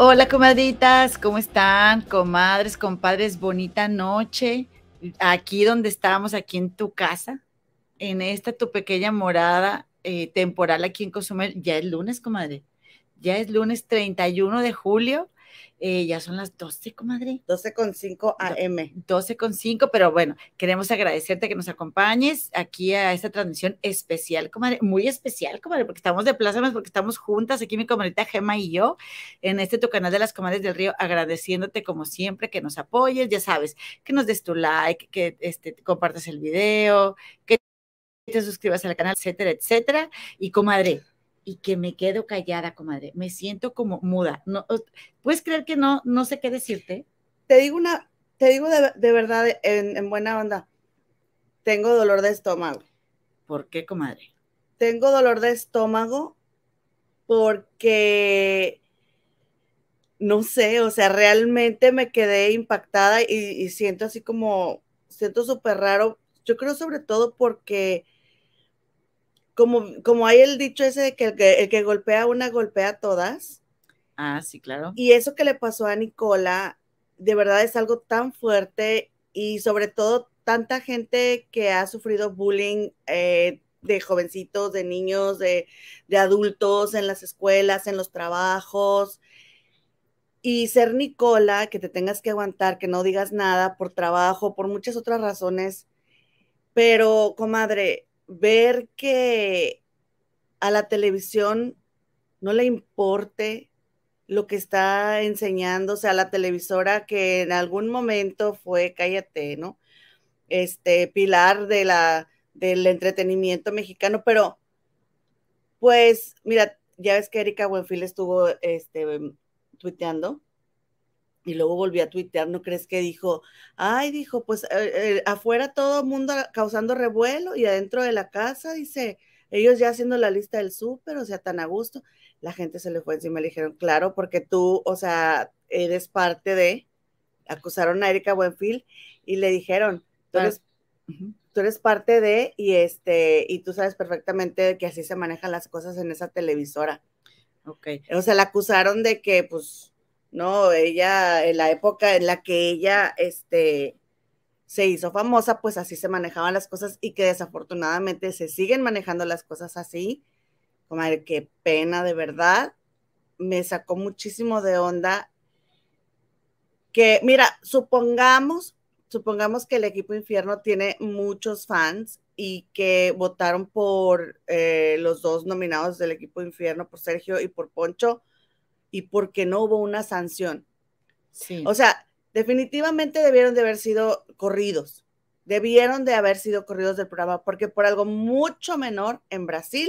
Hola, comadritas, ¿cómo están? Comadres, compadres, bonita noche. Aquí donde estamos, aquí en tu casa, en esta tu pequeña morada eh, temporal aquí en Cozumel. Ya es lunes, comadre. Ya es lunes 31 de julio eh, ya son las 12, comadre. 12 con 5 AM. 12 con 5, pero bueno, queremos agradecerte que nos acompañes aquí a esta transmisión especial, comadre, muy especial, comadre, porque estamos de plázanos, porque estamos juntas, aquí mi comadrita Gema y yo, en este tu canal de las comadres del río, agradeciéndote como siempre que nos apoyes, ya sabes, que nos des tu like, que este, compartas el video, que te suscribas al canal, etcétera, etcétera. Y comadre, y que me quedo callada, comadre. Me siento como muda. No, ¿Puedes creer que no, no sé qué decirte? Te digo una, te digo de, verdad, en, buena onda, tengo dolor de estómago. ¿Por qué, comadre? Tengo dolor de estómago porque no sé, o sea, realmente me quedé impactada y, y siento así como, siento súper raro. Yo creo sobre todo porque como, como hay el dicho ese de que el, que el que golpea una golpea a todas. Ah, sí, claro. Y eso que le pasó a Nicola, de verdad es algo tan fuerte y sobre todo tanta gente que ha sufrido bullying eh, de jovencitos, de niños, de, de, adultos en las escuelas, en los trabajos. Y ser Nicola, que te tengas que aguantar, que no digas nada por trabajo, por muchas otras razones. Pero, comadre, ver que a la televisión no le importe lo que está enseñando, o sea, la televisora que en algún momento fue, cállate, ¿no? Este, pilar de la, del entretenimiento mexicano, pero pues, mira, ya ves que Erika Buenfil estuvo este, tuiteando y luego volvió a tuitear, ¿no crees que dijo, ay, dijo, pues eh, eh, afuera todo el mundo causando revuelo y adentro de la casa, dice, ellos ya haciendo la lista del súper, o sea, tan a gusto, la gente se le fue encima y le dijeron, claro, porque tú, o sea, eres parte de, acusaron a Erika Buenfil y le dijeron, tú eres, tú eres parte de, y este, y tú sabes perfectamente que así se manejan las cosas en esa televisora. Ok. O sea, la acusaron de que, pues, ¿no? Ella, en la época en la que ella, este, se hizo famosa, pues así se manejaban las cosas y que desafortunadamente se siguen manejando las cosas así. Comadre, qué pena, de verdad. Me sacó muchísimo de onda. Que, mira, supongamos, supongamos que el equipo infierno tiene muchos fans y que votaron por eh, los dos nominados del equipo infierno, por Sergio y por Poncho y porque no hubo una sanción. Sí. O sea, definitivamente debieron de haber sido corridos, debieron de haber sido corridos del programa, porque por algo mucho menor en Brasil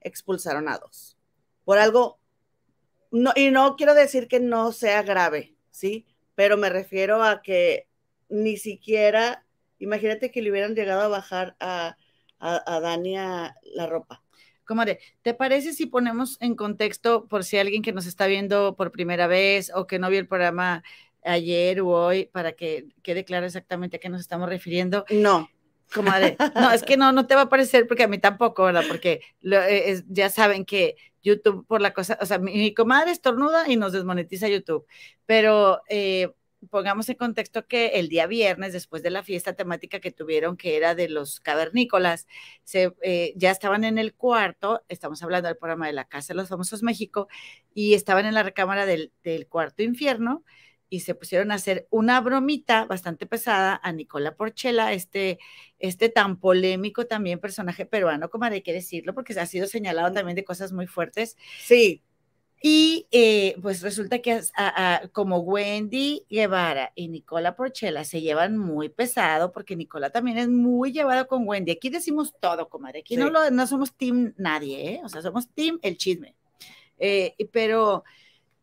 expulsaron a dos. Por algo, no, y no quiero decir que no sea grave, ¿sí? Pero me refiero a que ni siquiera, imagínate que le hubieran llegado a bajar a, a, a Dania la ropa. Comadre, ¿te parece si ponemos en contexto por si alguien que nos está viendo por primera vez o que no vio el programa ayer o hoy para que quede claro exactamente a qué nos estamos refiriendo? No. Comadre, no, es que no, no te va a parecer porque a mí tampoco, ¿verdad? Porque eh, ya saben que YouTube por la cosa, o sea, mi, mi, comadre estornuda y nos desmonetiza YouTube, pero eh, pongamos en contexto que el día viernes, después de la fiesta temática que tuvieron, que era de los cavernícolas, eh, ya estaban en el cuarto, estamos hablando del programa de la Casa de los Famosos México, y estaban en la recámara del, del cuarto infierno y se pusieron a hacer una bromita bastante pesada a Nicola Porchela, este, este tan polémico también personaje peruano, como hay que decirlo, porque ha sido señalado también de cosas muy fuertes. Sí, y eh, pues resulta que a, a, como Wendy Guevara y Nicola Porchela se llevan muy pesado, porque Nicola también es muy llevada con Wendy. Aquí decimos todo, comadre. Aquí sí. no, lo, no somos team nadie, ¿eh? O sea, somos team el chisme. Eh, pero,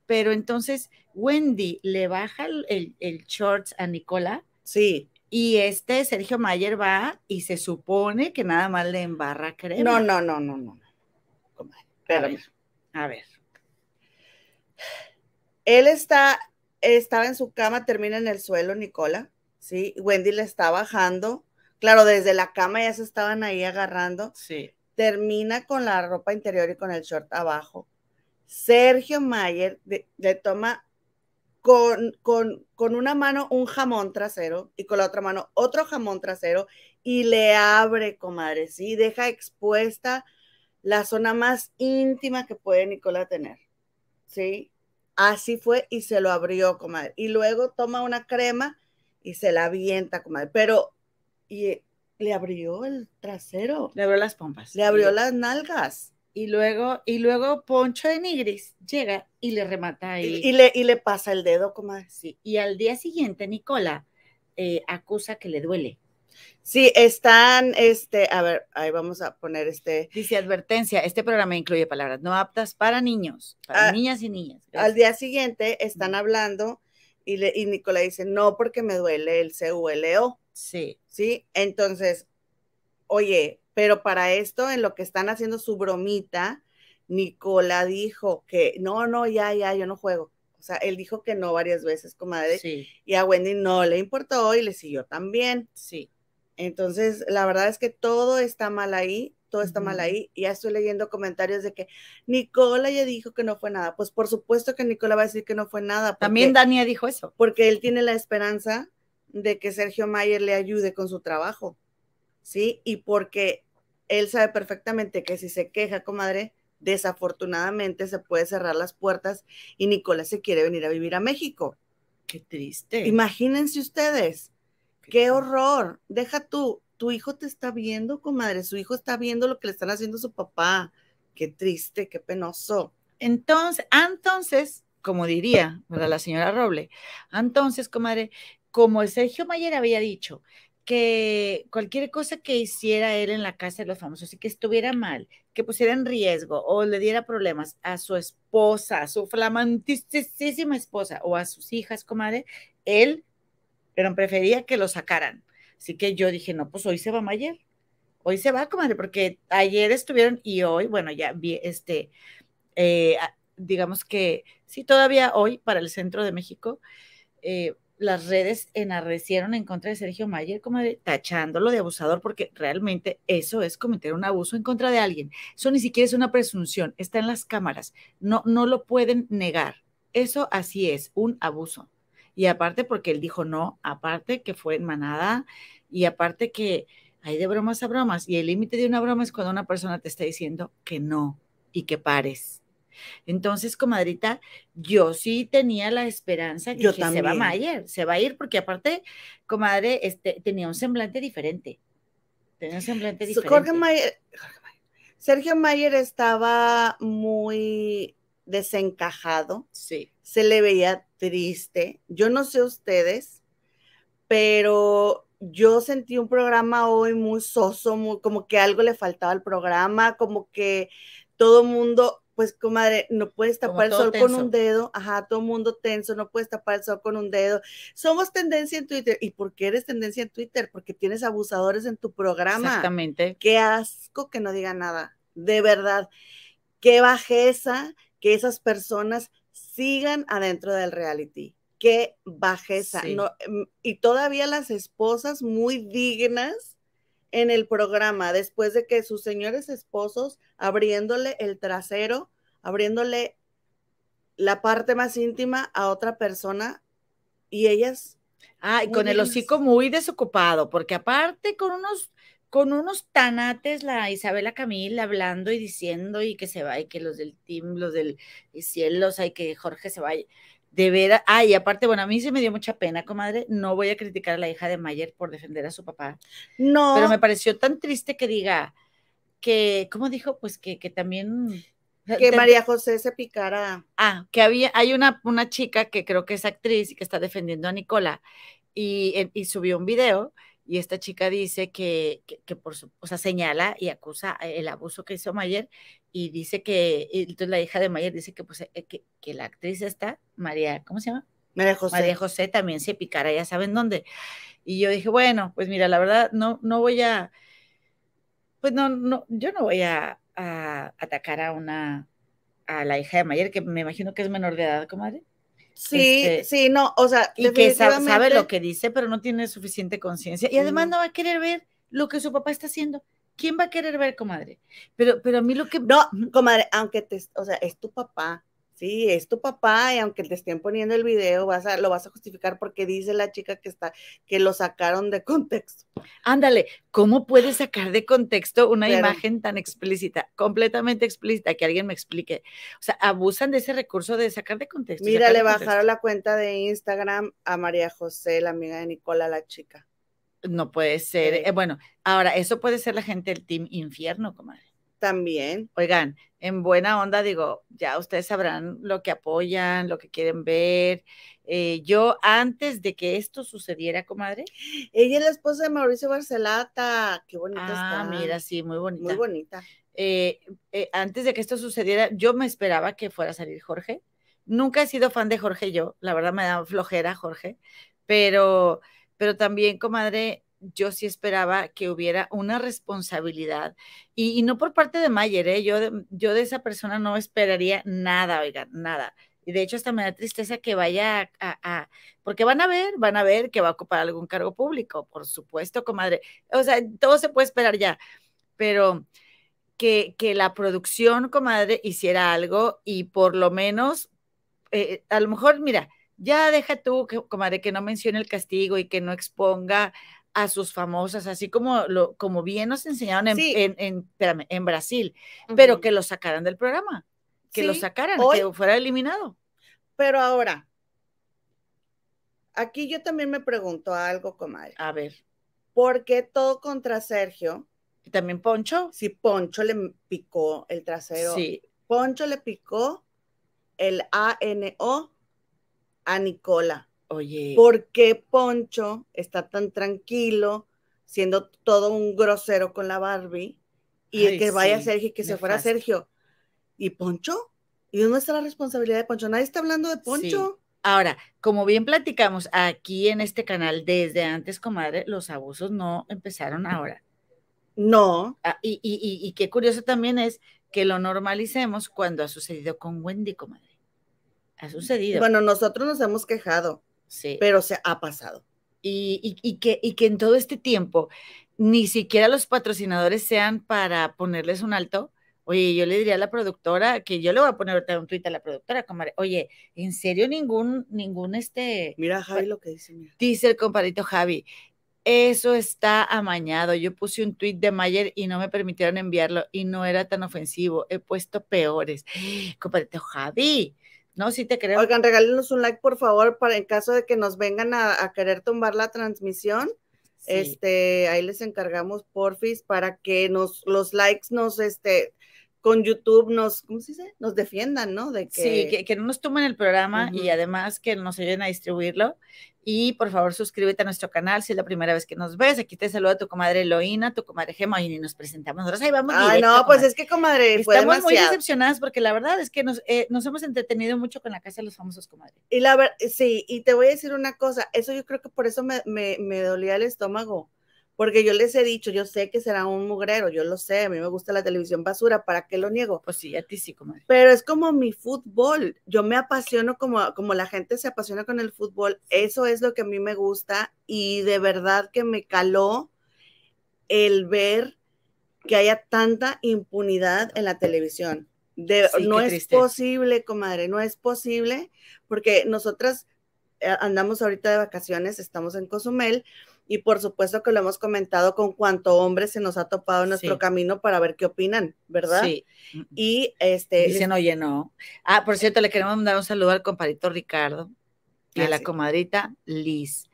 pero entonces Wendy le baja el, el, shorts a Nicola. Sí. Y este Sergio Mayer va y se supone que nada más le embarra crema. No, no, no, no, no. A ver, a ver. Él está, estaba en su cama, termina en el suelo, Nicola, ¿sí? Wendy le está bajando. Claro, desde la cama ya se estaban ahí agarrando. Sí. Termina con la ropa interior y con el short abajo. Sergio Mayer le toma con, con, con, una mano un jamón trasero y con la otra mano otro jamón trasero y le abre, comadre, ¿sí? Deja expuesta la zona más íntima que puede Nicola tener, ¿sí? Así fue y se lo abrió, comadre. Y luego toma una crema y se la avienta, comadre. Pero, y le abrió el trasero. Le abrió las pompas. Le abrió las nalgas. Y luego, y luego Poncho de Nigris llega y le remata ahí. Y, le, y le pasa el dedo, comadre. Sí. Y al día siguiente, Nicola eh, acusa que le duele. Sí, están, este, a ver, ahí vamos a poner este. Dice advertencia, este programa incluye palabras no aptas para niños, para ah, niñas y niñas. Al día siguiente están hablando y, le, y Nicola dice, no, porque me duele el CULO. Sí. Sí, entonces, oye, pero para esto, en lo que están haciendo su bromita, Nicola dijo que no, no, ya, ya, yo no juego. O sea, él dijo que no varias veces, comadre. Sí. Y a Wendy no le importó y le siguió también. Sí. Entonces, la verdad es que todo está mal ahí, todo está mal ahí. Y ya estoy leyendo comentarios de que Nicola ya dijo que no fue nada. Pues por supuesto que Nicola va a decir que no fue nada. También Dania dijo eso. Porque él tiene la esperanza de que Sergio Mayer le ayude con su trabajo. ¿Sí? Y porque él sabe perfectamente que si se queja, comadre, desafortunadamente se puede cerrar las puertas y Nicola se quiere venir a vivir a México. Qué triste. Imagínense ustedes. Qué, horror. Deja tú, tu hijo te está viendo, comadre. Su hijo está viendo lo que le están haciendo a su papá. Qué triste, qué penoso. Entonces, entonces, como diría la señora Roble, entonces, comadre, como Sergio Mayer había dicho que cualquier cosa que hiciera él en la casa de los famosos y que estuviera mal, que pusiera en riesgo o le diera problemas a su esposa, a su flamantísima esposa o a sus hijas, comadre, él, pero prefería que lo sacaran. Así que yo dije, no, pues hoy se va Mayer. Hoy se va, comadre, porque ayer estuvieron y hoy, bueno, ya vi este, eh, digamos que sí, todavía hoy para el centro de México, eh, las redes enarrecieron en contra de Sergio Mayer, como tachándolo de abusador, porque realmente eso es cometer un abuso en contra de alguien. Eso ni siquiera es una presunción, está en las cámaras, no, no lo pueden negar. Eso así es, un abuso. Y aparte porque él dijo no, aparte que fue en manada, y aparte que hay de bromas a bromas, y el límite de una broma es cuando una persona te está diciendo que no y que pares entonces, comadrita, yo sí tenía la esperanza que, se va Mayer, se va a ir, porque aparte, comadre, este, tenía un semblante diferente. Tenía un semblante diferente. Jorge Mayer, Sergio Mayer estaba muy desencajado. Sí. Se le veía triste. Yo no sé ustedes, pero yo sentí un programa hoy muy soso, muy, como que algo le faltaba al programa, como que todo mundo, pues comadre, no puedes tapar el sol con un dedo, ajá, todo mundo tenso, no puedes tapar el sol con un dedo. Somos tendencia en Twitter. ¿Y por qué eres tendencia en Twitter? Porque tienes abusadores en tu programa. Exactamente. Qué asco que no diga nada, de verdad. Qué bajeza que esas personas sigan adentro del reality. Qué bajeza. No, mm, y todavía las esposas muy dignas en el programa después de que sus señores esposos abriéndole el trasero, abriéndole la parte más íntima a otra persona y ellas. Ah, y con el hocico muy desocupado, porque aparte con unos con unos tanates la Isabela Camila hablando y diciendo y que se va y que los del team, los del cielos, hay que Jorge se vaya de veras, ay, aparte, bueno, a mí se me dio mucha pena, comadre, no voy a criticar a la hija de Mayer por defender a su papá. No. Pero me pareció tan triste que diga que, ¿cómo dijo? Pues que, que también... Que María José se picara. Ah, que había, hay una, una chica que creo que es actriz y que está defendiendo a Nicola y, y subió un video y esta chica dice que, que, por su, o sea, señala y acusa el abuso que hizo Mayer y dice que, y entonces la hija de Mayer dice que, pues, eh, que, que la actriz esta, María, ¿cómo se llama? María José. María José también se picara, ya saben dónde. Y yo dije, bueno, pues mira, la verdad, no, no voy a, pues no, no, yo no voy a, a atacar a una, a la hija de Mayer, que me imagino que es menor de edad, comadre. Sí, Este, sí, no, o sea, Y que sa- sabe lo que dice, pero no tiene suficiente conciencia. Y además no va a querer ver lo que su papá está haciendo. ¿Quién va a querer ver, comadre? Pero, pero a mí lo que... No, comadre, aunque te, o sea, es tu papá, sí, es tu papá y aunque te estén poniendo el video, vas a, lo vas a justificar porque dice la chica que está, que lo sacaron de contexto. Ándale, ¿cómo puedes sacar de contexto una Pero- imagen tan explícita, completamente explícita, que alguien me explique? O sea, abusan de ese recurso de sacar de contexto. Mira, le contexto. bajaron la cuenta de Instagram a María José, la amiga de Nicola, la chica. No puede ser. Sí. eh, bueno, ahora, eso puede ser la gente del Team Infierno, comadre. También. Oigan, en buena onda, digo, ya ustedes sabrán lo que apoyan, lo que quieren ver. Eh, yo, antes de que esto sucediera, comadre, Ella es la esposa de Mauricio Barcelata. Qué bonita ah, está. mira, sí, muy bonita. Muy bonita. eh, eh, antes de que esto sucediera, yo me esperaba que fuera a salir Jorge. Nunca he sido fan de Jorge yo, la verdad me da flojera Jorge, pero, pero también, comadre, yo sí esperaba que hubiera una responsabilidad y, no por parte de Mayer, ¿eh? yo, de, yo de esa persona no esperaría nada, oigan, nada. Y de hecho hasta me da tristeza que vaya a, a, porque van a ver, van a ver que va a ocupar algún cargo público, por supuesto, comadre. O sea, todo se puede esperar ya, pero que, que la producción, comadre, hiciera algo y por lo menos, eh, a lo mejor, mira, ya deja tú, comadre, que no mencione el castigo y que no exponga a sus famosas, así como, lo, como bien nos enseñaron en, Sí. en, en, espérame, en Brasil, pero que lo sacaran del programa, que lo Sí, sacaran, hoy- que fuera eliminado. Pero ahora, aquí yo también me pregunto algo, comadre. A ver, ¿Por qué todo contra Sergio? y también Poncho, Si Poncho le picó el trasero, sí, Poncho le picó el ANO a Nicola. Oye, ¿Por qué Poncho está tan tranquilo, siendo todo un grosero con la Barbie? Y Ay, que vaya sí, Sergio y que se fuera. Sergio. ¿Y Poncho? ¿Y dónde está la responsabilidad de Poncho? Nadie está hablando de Poncho. Ahora, como bien platicamos aquí en este canal desde antes, comadre, los abusos no empezaron ahora. No. Ah, y, y, y, y qué curioso también es que lo normalicemos cuando ha sucedido con Wendy, comadre. Ha sucedido. Bueno, nosotros nos hemos quejado, sí. pero se ha pasado. y, y- y que, y que en todo este tiempo ni siquiera los patrocinadores sean para ponerles un alto. Oye, yo le diría a la productora que yo le voy a poner ahorita un tuit a la productora, comadre. Oye, ¿en serio ningún, ningún este, Mira, Javi, lo que dice. Mira. dice el compadrito Javi? Eso está amañado. Yo puse un tuit de Mayer y no me permitieron enviarlo y no era tan ofensivo. He puesto peores. Compadrito Javi, no, sí te creo. Oigan, regálenos un like, por favor, para en caso de que nos vengan a, a querer tumbar la transmisión. Sí. Este, ahí les encargamos, porfis, para que nos, los likes nos, este, con YouTube nos, ¿cómo se dice? Nos defiendan, ¿no? De que, Sí, que, que no nos tomen el programa y Ujú. además que nos ayuden a distribuirlo. Y por favor, suscríbete a nuestro canal si es la primera vez que nos ves. Aquí te saluda tu comadre Eloína, tu comadre Gema, y nos presentamos. Nosotros ahí vamos. Ay, directo, no, pues comadre. es que, comadre, fue Estamos muy demasiado. decepcionadas porque la verdad es que nos, eh, nos hemos entretenido mucho con la casa de los famosos comadres. Y la verdad, sí, y te voy a decir una cosa, eso yo creo que por eso me, me, me dolía el estómago, porque yo les he dicho, yo sé que será un mugrero, yo lo sé, a mí me gusta la televisión basura, ¿para qué lo niego? Pues sí, a ti sí, comadre. Pero es como mi fútbol, yo me apasiono como, como la gente se apasiona con el fútbol, eso es lo que a mí me gusta y de verdad que me caló el ver que haya tanta impunidad en la televisión. De, Sí, no es triste. posible, comadre, no es posible, porque nosotras eh, andamos ahorita de vacaciones, estamos en Cozumel, y por supuesto que lo hemos comentado con cuánto hombre se nos ha topado en nuestro Sí. camino para ver qué opinan, ¿verdad? Sí. Y este, Dicen, oye, no. Ah, por cierto, le queremos mandar un saludo al compadrito Ricardo y a la sí. comadrita Liz,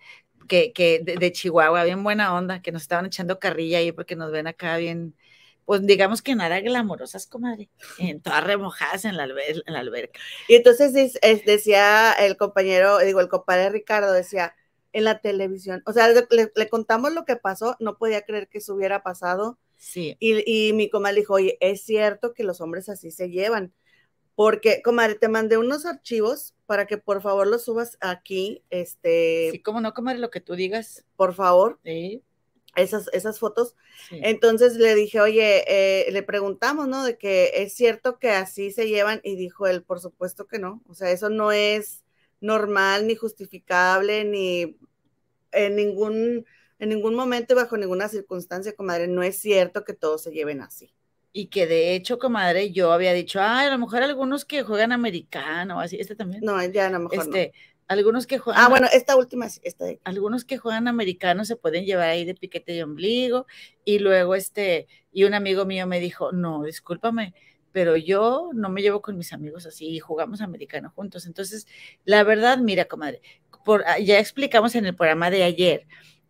que, que de, de Chihuahua, bien buena onda, que nos estaban echando carrilla ahí porque nos ven acá bien, pues digamos que nada glamorosas, comadre, en todas remojadas en la, alber- en la alberca. Y entonces es- decía el compañero, digo, el compadre Ricardo decía, en la televisión, o sea, le, le contamos lo que pasó, no podía creer que eso hubiera pasado Sí. Y, y mi comadre dijo, oye, es cierto que los hombres así se llevan. Porque, comadre, te mandé unos archivos para que por favor los subas aquí. Este, sí, como no, comadre, lo que tú digas. Por favor. Sí. Esas, esas fotos. Entonces le dije, oye, eh, le preguntamos, ¿no? De que es cierto que así se llevan y dijo él, por supuesto que no. O sea, eso no es normal, ni justificable, ni en ningún, en ningún momento, bajo ninguna circunstancia, comadre, no es cierto que todos se lleven así. Y que de hecho, comadre, yo había dicho, ay, a lo mejor algunos que juegan americano, así, este también. No, ya a lo mejor este, Algunos que juegan. Ah, bueno, esta última, esta de... Algunos que juegan americano se pueden llevar ahí de piquete y ombligo. Y luego, este, y un amigo mío me dijo, no, discúlpame, pero yo no me llevo con mis amigos así y jugamos americano juntos. Entonces, la verdad, mira, comadre, por, ah, ya explicamos en el programa de ayer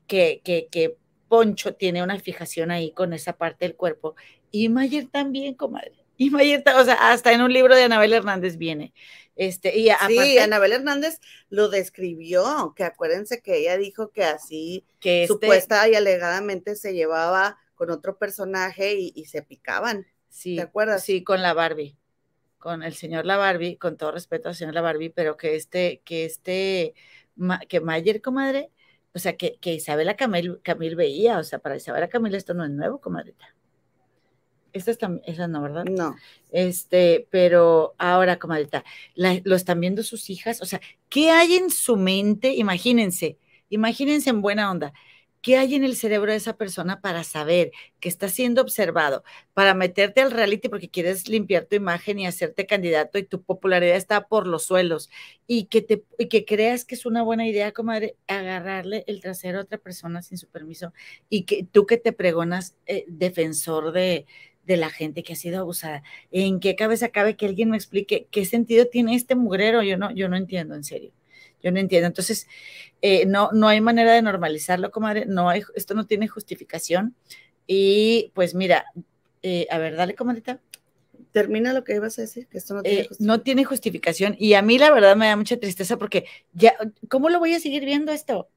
que, que, que Poncho tiene una fijación ahí con esa parte del cuerpo y Mayer también, comadre. Y Mayer, o sea, hasta en un libro de Anabel Hernández viene. Este, y sí, Anabel Hernández lo describió, que acuérdense que ella dijo que así que este supuesta y alegadamente se llevaba con otro personaje y se picaban. Sí, ¿Te acuerdas? Sí, con la Barbie, con el señor la Barbie, con todo respeto al señor la Barbie, pero que este, que este, que Mayer, comadre, o sea, que, que Isabela Camil, Camil veía, o sea, para Isabela Camil esto no es nuevo, comadrita. Esta, está, esa no, ¿verdad? No. Este, pero ahora, comadrita, lo están viendo sus hijas, o sea, ¿qué hay en su mente? Imagínense, imagínense en buena onda, ¿Qué hay en el cerebro de esa persona para saber que está siendo observado, para meterte al reality porque quieres limpiar tu imagen y hacerte candidato y tu popularidad está por los suelos y que, te, que creas que es una buena idea, comadre, agarrarle el trasero a otra persona sin su permiso y que tú que te pregonas eh, defensor de, de la gente que ha sido abusada. ¿En qué cabeza cabe que alguien me explique qué sentido tiene este mugrero? Yo no, yo no entiendo, en serio. Yo no entiendo. Entonces, eh, no, no hay manera de normalizarlo, comadre. No hay, esto no tiene justificación. Y pues mira, eh, a ver, dale, comadrita. Termina lo que ibas a decir, que esto no tiene eh, justificación. No tiene justificación. Y a mí la verdad me da mucha tristeza porque ya, ¿cómo lo voy a seguir viendo esto?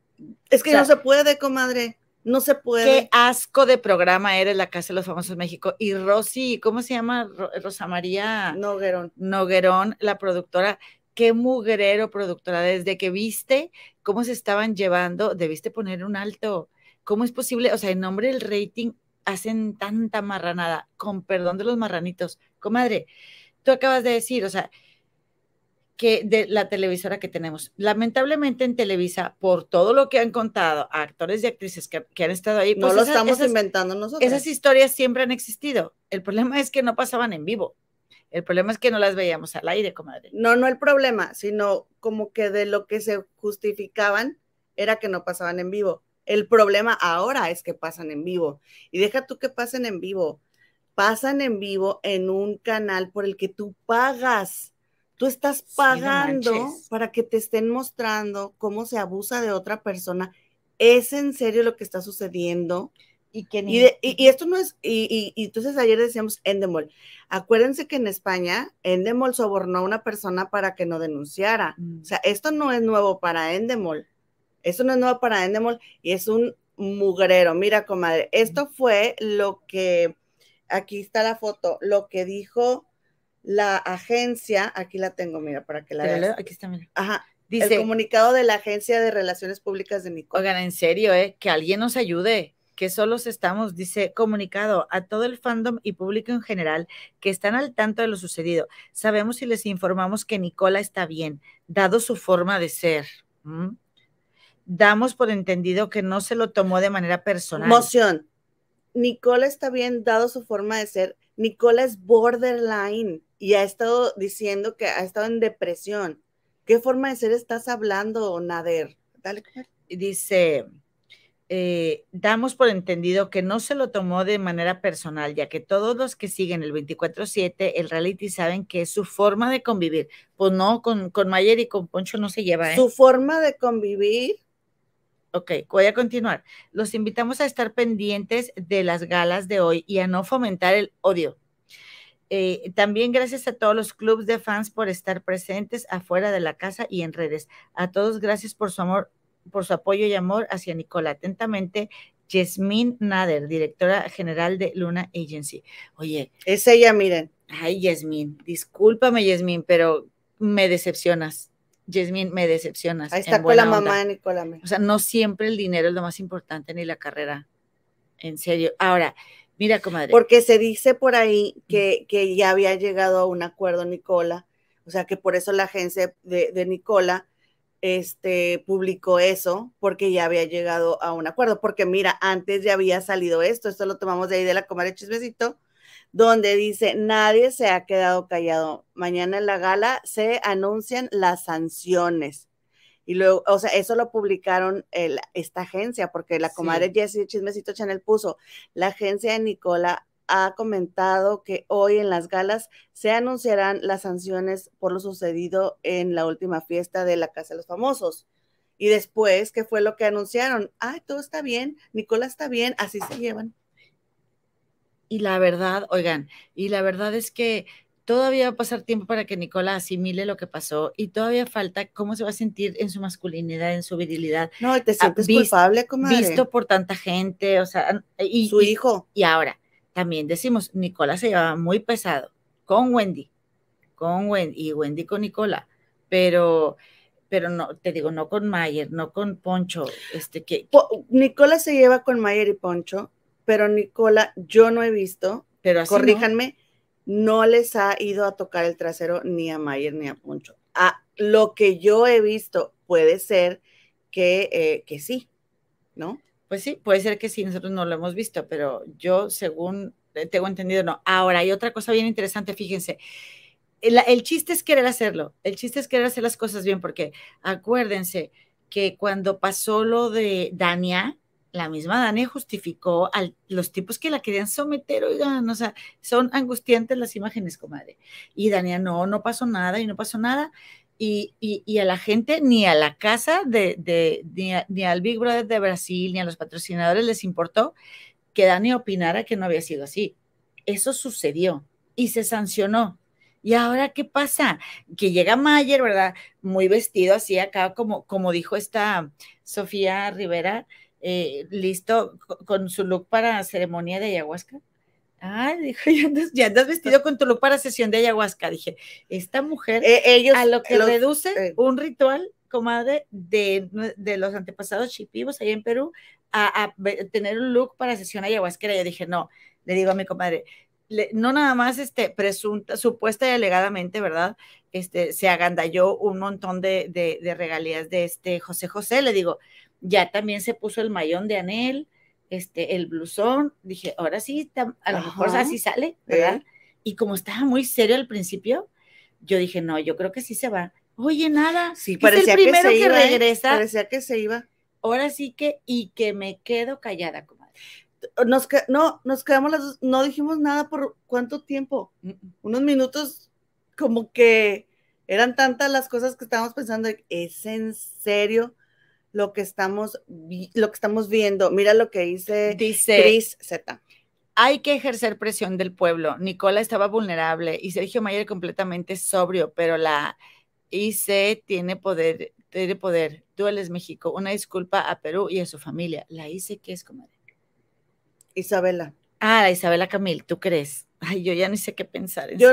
Es que no se puede, comadre. No se puede. Qué asco de programa eres la Casa de los Famosos México. Y Rosy, ¿cómo se llama? Rosa María Noguerón. Noguerón, la productora qué mugrero productora, desde que viste cómo se estaban llevando, debiste poner un alto. ¿Cómo es posible? O sea, en nombre del rating hacen tanta marranada, con perdón de los marranitos. Comadre, tú acabas de decir, o sea, que de la televisora que tenemos. Lamentablemente en Televisa, por todo lo que han contado actores y actrices que, han estado ahí, no pues lo estamos inventando nosotros. Esas historias siempre han existido. El problema es que no pasaban en vivo. El problema es que no las veíamos al aire, comadre. No, no el problema, sino como que de lo que se justificaban era que no pasaban en vivo. El problema ahora es que pasan en vivo. Y deja tú que pasen en vivo. Pasan en vivo en un canal por el que tú pagas. Tú estás pagando para que te estén mostrando cómo se abusa de otra persona. ¿Es en serio lo que está sucediendo? Y, que y, esto no es, y, entonces ayer decíamos Endemol. Acuérdense que en España Endemol sobornó a una persona para que no denunciara. O sea, esto no es nuevo para Endemol. Esto no es nuevo para Endemol y es un mugrero. Mira, comadre, esto fue lo que, aquí está la foto, lo que dijo la agencia, aquí la tengo, mira, para que la veas. Aquí está, mira. Ajá. Dice, el comunicado de la Agencia de Relaciones Públicas de Nicolás. Oigan, en serio, ¿eh? Que alguien nos ayude que solos estamos, dice, comunicado a todo el fandom y público en general que están al tanto de lo sucedido. Sabemos y les informamos que Nicola está bien, dado su forma de ser. Damos por entendido que no se lo tomó de manera personal. Moción. Nicola está bien, dado su forma de ser. Nicola es borderline y ha estado diciendo que ha estado en depresión. ¿Qué forma de ser estás hablando, Nader? Dale. Dice, eh, damos por entendido que no se lo tomó de manera personal, ya que todos los que siguen el 24-7, el reality, saben que es su forma de convivir. Pues no, con, con Mayer y con Poncho no se lleva. ¿eh? Su forma de convivir. Ok, voy a continuar. Los invitamos a estar pendientes de las galas de hoy y a no fomentar el odio. Eh, también gracias a todos los clubes de fans por estar presentes afuera de la casa y en redes. A todos gracias por su amor por su apoyo y amor hacia Nicola. Atentamente, Yasmín Nader, directora general de Luna Agency. Oye. Es ella, miren. Ay, Yasmín, discúlpame, Yasmín, pero me decepcionas. Yasmín, me decepcionas. Ahí está con la mamá de Nicola. O sea, no siempre el dinero es lo más importante ni la carrera. En serio. Ahora, mira, comadre. Porque se dice por ahí que, que ya había llegado a un acuerdo Nicola. O sea, que por eso la agencia de, de Nicola este, publicó eso porque ya había llegado a un acuerdo. Porque mira, antes ya había salido esto, esto lo tomamos de ahí de la comadre Chismecito, donde dice, nadie se ha quedado callado. Mañana en la gala se anuncian las sanciones. Y luego, o sea, eso lo publicaron esta agencia, porque la comadre Jessie Chismecito Chanel puso, la agencia de Nicola ha comentado que hoy en las galas se anunciarán las sanciones por lo sucedido en la última fiesta de la Casa de los Famosos. Y después, ¿qué fue lo que anunciaron? Ay, todo está bien, Nicola está bien, así se llevan. Y la verdad, oigan, y la verdad es que todavía va a pasar tiempo para que Nicola asimile lo que pasó y todavía falta cómo se va a sentir en su masculinidad, en su virilidad. No, te sientes culpable, comadre. Visto por tanta gente, o sea, y su hijo. Y ahora, también decimos, Nicola se llevaba muy pesado con Wendy, con Wendy y Wendy con Nicola, pero pero no, te digo, no con Mayer, no con Poncho, este que... Nicola se lleva con Mayer y Poncho, pero Nicola, yo no he visto, pero corríjanme, no. les ha ido a tocar el trasero ni a Mayer ni a Poncho. A lo que yo he visto puede ser que, eh, que sí, ¿no? Pues sí, puede ser que sí, nosotros no lo hemos visto, pero yo, según tengo entendido, no. Ahora, hay otra cosa bien interesante, fíjense. El, chiste es querer hacerlo, el chiste es querer hacer las cosas bien, porque acuérdense que cuando pasó lo de Dania, la misma Dania justificó a los tipos que la querían someter, oigan, o sea, son angustiantes las imágenes, comadre. Y Dania, no, no pasó nada y no pasó nada y, a la gente, ni a la casa de, ni, al Big Brother de Brasil, ni a los patrocinadores les importó que Dani opinara que no había sido así. Eso sucedió y se sancionó. ¿Y ahora qué pasa? Que llega Mayer, ¿verdad? Muy vestido así acá, como, como dijo esta Sofía Rivera, eh, listo con su look para ceremonia de ayahuasca. Ah, dijo, ya andas, vestido con tu look para sesión de ayahuasca. Dije, esta mujer eh, ellos, a lo que reduce eh. un ritual, comadre, de, de los antepasados chipivos ahí en Perú, a, tener un look para sesión ayahuasca. Y yo dije, no, le digo a mi comadre, no nada más este, presunta, supuesta y alegadamente, ¿verdad? Este, se agandalló un montón de, de, de regalías de este José José. Le digo, ya también se puso el mayón de Anel, este, el blusón, dije, ahora sí, a lo mejor así sale, ¿verdad? Y como estaba muy serio al principio, yo dije, no, yo creo que sí se va. Oye, nada, sí, parecía el primero que, se iba, ¿eh? regresa. Parecía que se iba. Ahora sí que, y que me quedo callada, comadre. Nos no, nos quedamos las dos, no dijimos nada por cuánto tiempo, unos minutos como que eran tantas las cosas que estábamos pensando, ¿es en serio? Lo que estamos, lo que estamos viendo. Mira lo que dice, dice Chris Z. Hay que ejercer presión del pueblo. Nicola estaba vulnerable y Sergio Mayer completamente sobrio, pero la IC tiene poder, tiene poder. Dueles México. Una disculpa a Perú y a su familia. La IC, ¿qué es, comadre? Isabela. Ah, Isabela Camil, ¿tú crees? Ay, yo ya ni sé qué pensar. Yo,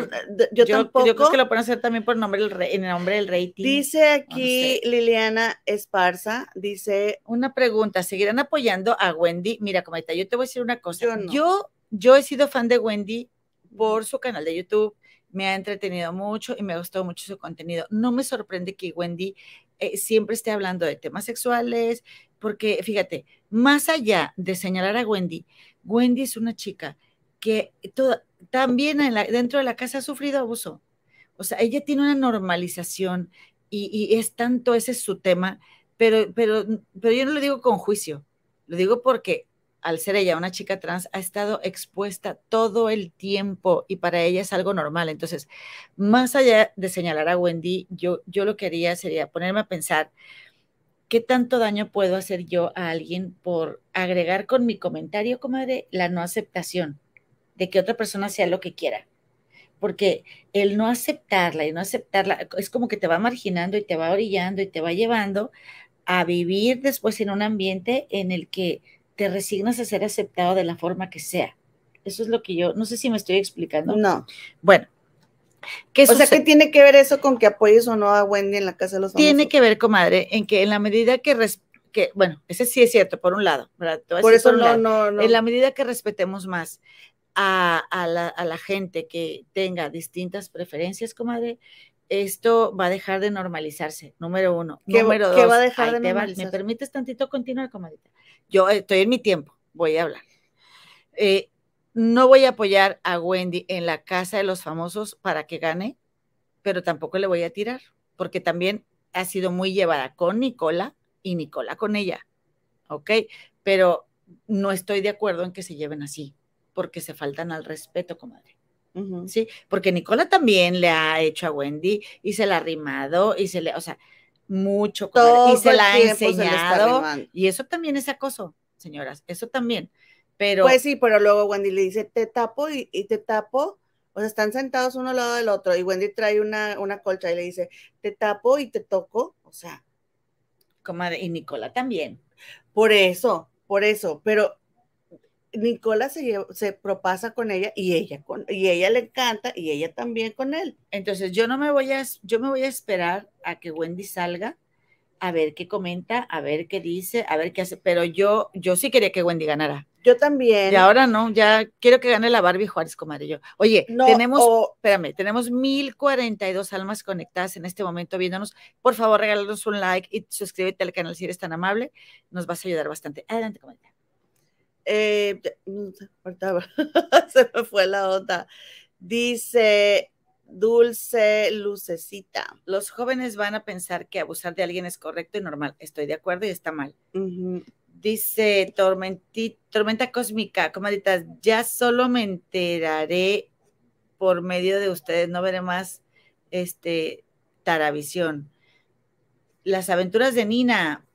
yo, tampoco. Yo creo que lo pueden hacer también por nombre del rey, en el nombre del rating. Dice aquí Liliana Esparza, dice. Una pregunta, ¿seguirán apoyando a Wendy? Mira, comadita, yo te voy a decir una cosa. Yo, yo, he sido fan de Wendy por su canal de YouTube, me ha entretenido mucho y me ha gustado mucho su contenido. No me sorprende que Wendy eh, siempre esté hablando de temas sexuales, porque fíjate, más allá de señalar a Wendy, Wendy es una chica que también dentro de la casa ha sufrido abuso. O sea, ella tiene una normalización y, es tanto, ese es su tema, pero, pero, pero yo no lo digo con juicio, lo digo porque al ser ella una chica trans, ha estado expuesta todo el tiempo y para ella es algo normal. Entonces, más allá de señalar a Wendy, yo, yo lo que haría sería ponerme a pensar, ¿qué tanto daño puedo hacer yo a alguien por agregar con mi comentario, comadre, la no aceptación? De que otra persona sea lo que quiera. Porque el no aceptarla y no aceptarla es como que te va marginando y te va orillando y te va llevando a vivir después en un ambiente en el que te resignas a ser aceptado de la forma que sea. Eso es lo que yo, no sé si me estoy explicando. No. Bueno, ¿qué O sea, ¿qué tiene que ver eso con que apoyes o no a Wendy en la casa de los famosos? Tiene que ver, comadre, en que en la medida que, que bueno, ese sí es cierto, por un lado, ¿verdad? Por eso no, no, no. En la medida que respetemos más a, la, gente que tenga distintas preferencias, comadre, esto va a dejar de normalizarse, número uno. ¿Qué, número ¿qué va a dejar de normalizarse? ¿Me permites tantito continuar, comadita? Yo estoy en mi tiempo, voy a hablar. Eh, no voy a apoyar a Wendy en la casa de los famosos para que gane, pero tampoco le voy a tirar, porque también ha sido muy llevada con Nicola y Nicola con ella, ¿ok? Pero no estoy de acuerdo en que se lleven así, porque se faltan al respeto, comadre. Sí, porque Nicola también le ha hecho a Wendy y se la ha rimado y se le, o sea, mucho y se la ha enseñado y eso también es acoso, señoras, eso también. Pero Pues sí, pero luego Wendy le dice, "Te tapo y, te tapo." O sea, están sentados uno al lado del otro y Wendy trae una, una colcha y le dice, "Te tapo y te toco." O sea, comadre, y Nicola también. Por eso, por eso, pero Nicola se, se propasa con ella y ella con y ella le encanta y ella también con él. Entonces yo no me voy a yo me voy a esperar a que Wendy salga a ver qué comenta, a ver qué dice, a ver qué hace, pero yo yo sí quería que Wendy ganara. Yo también. Y ahora no, ya quiero que gane la Barbie Juárez, comadre. Yo. Oye, tenemos, espérame, tenemos 1042 almas conectadas en este momento viéndonos. Por favor, regálanos un like y suscríbete al canal si eres tan amable. Nos vas a ayudar bastante. Adelante, comadre. Eh, se me fue la otra. Dice Dulce Lucecita. Los jóvenes van a pensar que abusar de alguien es correcto y normal. Estoy de acuerdo y está mal. Dice Tormenta Cósmica, comaditas, ya solo me enteraré por medio de ustedes, no veré más este Taravisión. Las aventuras de Nina,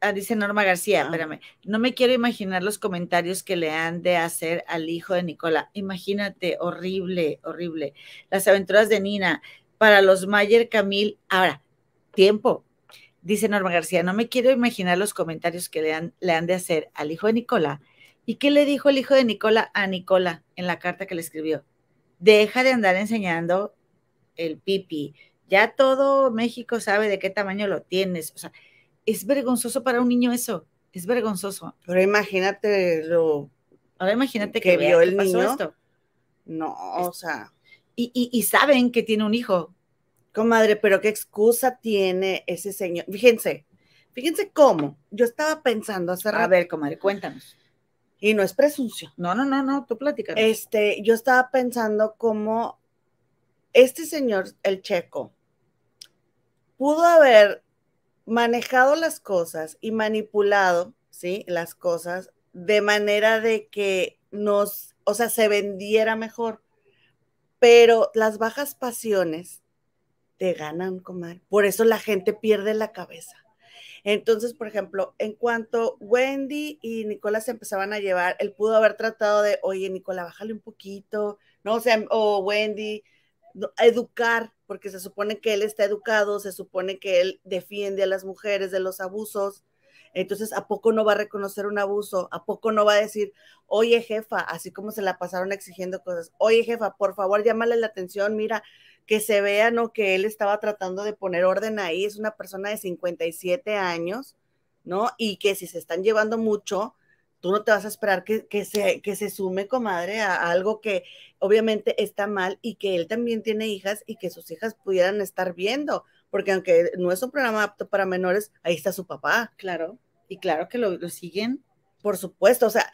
Ah, dice Norma García, ah. espérame, no me quiero imaginar los comentarios que le han de hacer al hijo de Nicola. Imagínate, horrible, horrible. Las aventuras de Nina, para los Mayer Camil. Ahora, tiempo. Dice Norma García, no me quiero imaginar los comentarios que le han, le han de hacer al hijo de Nicola. ¿Y qué le dijo el hijo de Nicola a Nicola en la carta que le escribió? Deja de andar enseñando el pipi. Ya todo México sabe de qué tamaño lo tienes. O sea, es vergonzoso para un niño eso, es vergonzoso. Pero imagínate lo... Ahora imagínate que, vio el niño. Esto. No, o sea... Y, saben que tiene un hijo. Comadre, pero ¿qué excusa tiene ese señor? Fíjense, fíjense cómo. Yo estaba pensando hace A ver, comadre, cuéntanos. Y no es presunción. No, no, no, no, tú platicas. Este, yo estaba pensando cómo este señor, el checo, pudo haber manejado las cosas y manipulado, ¿sí? Las cosas de manera de que nos, o sea, se vendiera mejor. Pero las bajas pasiones te ganan, comadre. Por eso la gente pierde la cabeza. Entonces, por ejemplo, en cuanto Wendy y Nicolás se empezaban a llevar, él pudo haber tratado de, oye, Nicolás, bájale un poquito, ¿no? O sea, o Wendy, educar, porque se supone que él está educado, se supone que él defiende a las mujeres de los abusos. Entonces, ¿a poco no va a reconocer un abuso? ¿A poco no va a decir, oye jefa, así como se la pasaron exigiendo cosas, oye jefa, por favor, llámale la atención, mira, que se vea, ¿no? Que él estaba tratando de poner orden ahí, es una persona de 57 años, ¿no? Y que si se están llevando mucho, tú no te vas a esperar que, se, que se sume, comadre, a, algo que obviamente está mal y que él también tiene hijas y que sus hijas pudieran estar viendo, porque aunque no es un programa apto para menores, ahí está su papá. Claro, y claro que lo, siguen. Por supuesto, o sea,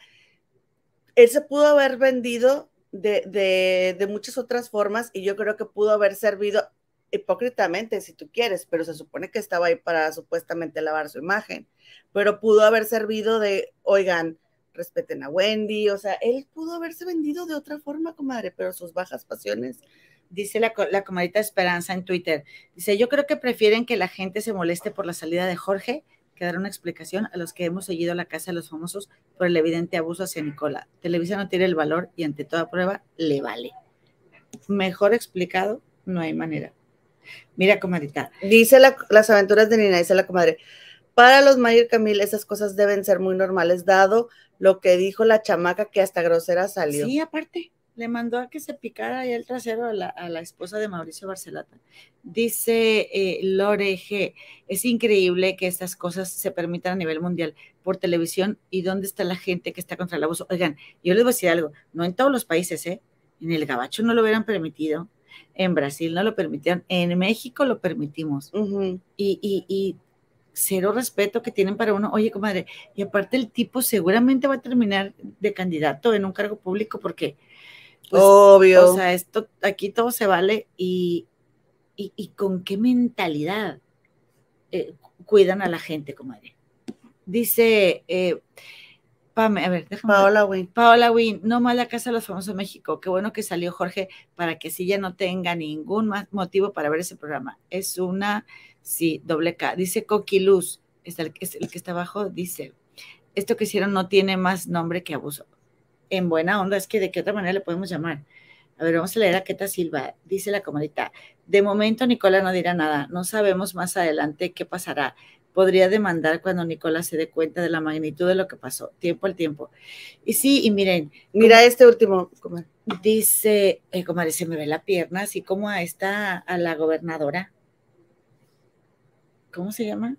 él se pudo haber vendido de, de, de muchas otras formas y yo creo que pudo haber servido hipócritamente, si tú quieres, pero se supone que estaba ahí para supuestamente lavar su imagen, pero pudo haber servido de, oigan, respeten a Wendy, o sea, él pudo haberse vendido de otra forma, comadre, pero sus bajas pasiones. Dice la, la comadita Esperanza en Twitter, dice, yo creo que prefieren que la gente se moleste por la salida de Jorge que dar una explicación a los que hemos seguido la casa de los famosos por el evidente abuso hacia Nicola. Televisa no tiene el valor y ante toda prueba le vale. Mejor explicado, no hay manera. Mira, comadita. Dice las aventuras de Nina, dice la comadre. Para los Mayer Camil, esas cosas deben ser muy normales, dado lo que dijo la chamaca que hasta grosera salió. Sí, aparte, le mandó a que se picara ahí el trasero a la, esposa de Mauricio Barcelata. Dice eh, Lore G, es increíble que estas cosas se permitan a nivel mundial por televisión y dónde está la gente que está contra el abuso. Oigan, yo les voy a decir algo, no en todos los países, ¿eh? En el Gabacho no lo hubieran permitido, en Brasil no lo permitieron, en México lo permitimos. y, y, y cero respeto que tienen para uno. Oye, comadre, y aparte el tipo seguramente va a terminar de candidato en un cargo público porque pues, Obvio. O sea, esto, aquí todo se vale y, y, con qué mentalidad eh, cuidan a la gente, comadre. Dice, eh, a ver, déjame Paola Win. Paola Win, no mala casa de los famosos México. Qué bueno que salió Jorge para que si ya no tenga ningún más motivo para ver ese programa. Es una, sí, doble K. Dice Coquiluz, es el, es el que está abajo, dice, esto que hicieron no tiene más nombre que abuso en buena onda, es que de qué otra manera le podemos llamar. A ver, vamos a leer a Queta Silva. Dice la comadita, de momento Nicola no dirá nada, no sabemos más adelante qué pasará. Podría demandar cuando Nicola se dé cuenta de la magnitud de lo que pasó, tiempo al tiempo. Y sí, y miren. Mira este último. Dice, eh, comadre, se me ve la pierna, así como a esta, a la gobernadora. ¿Cómo se llama?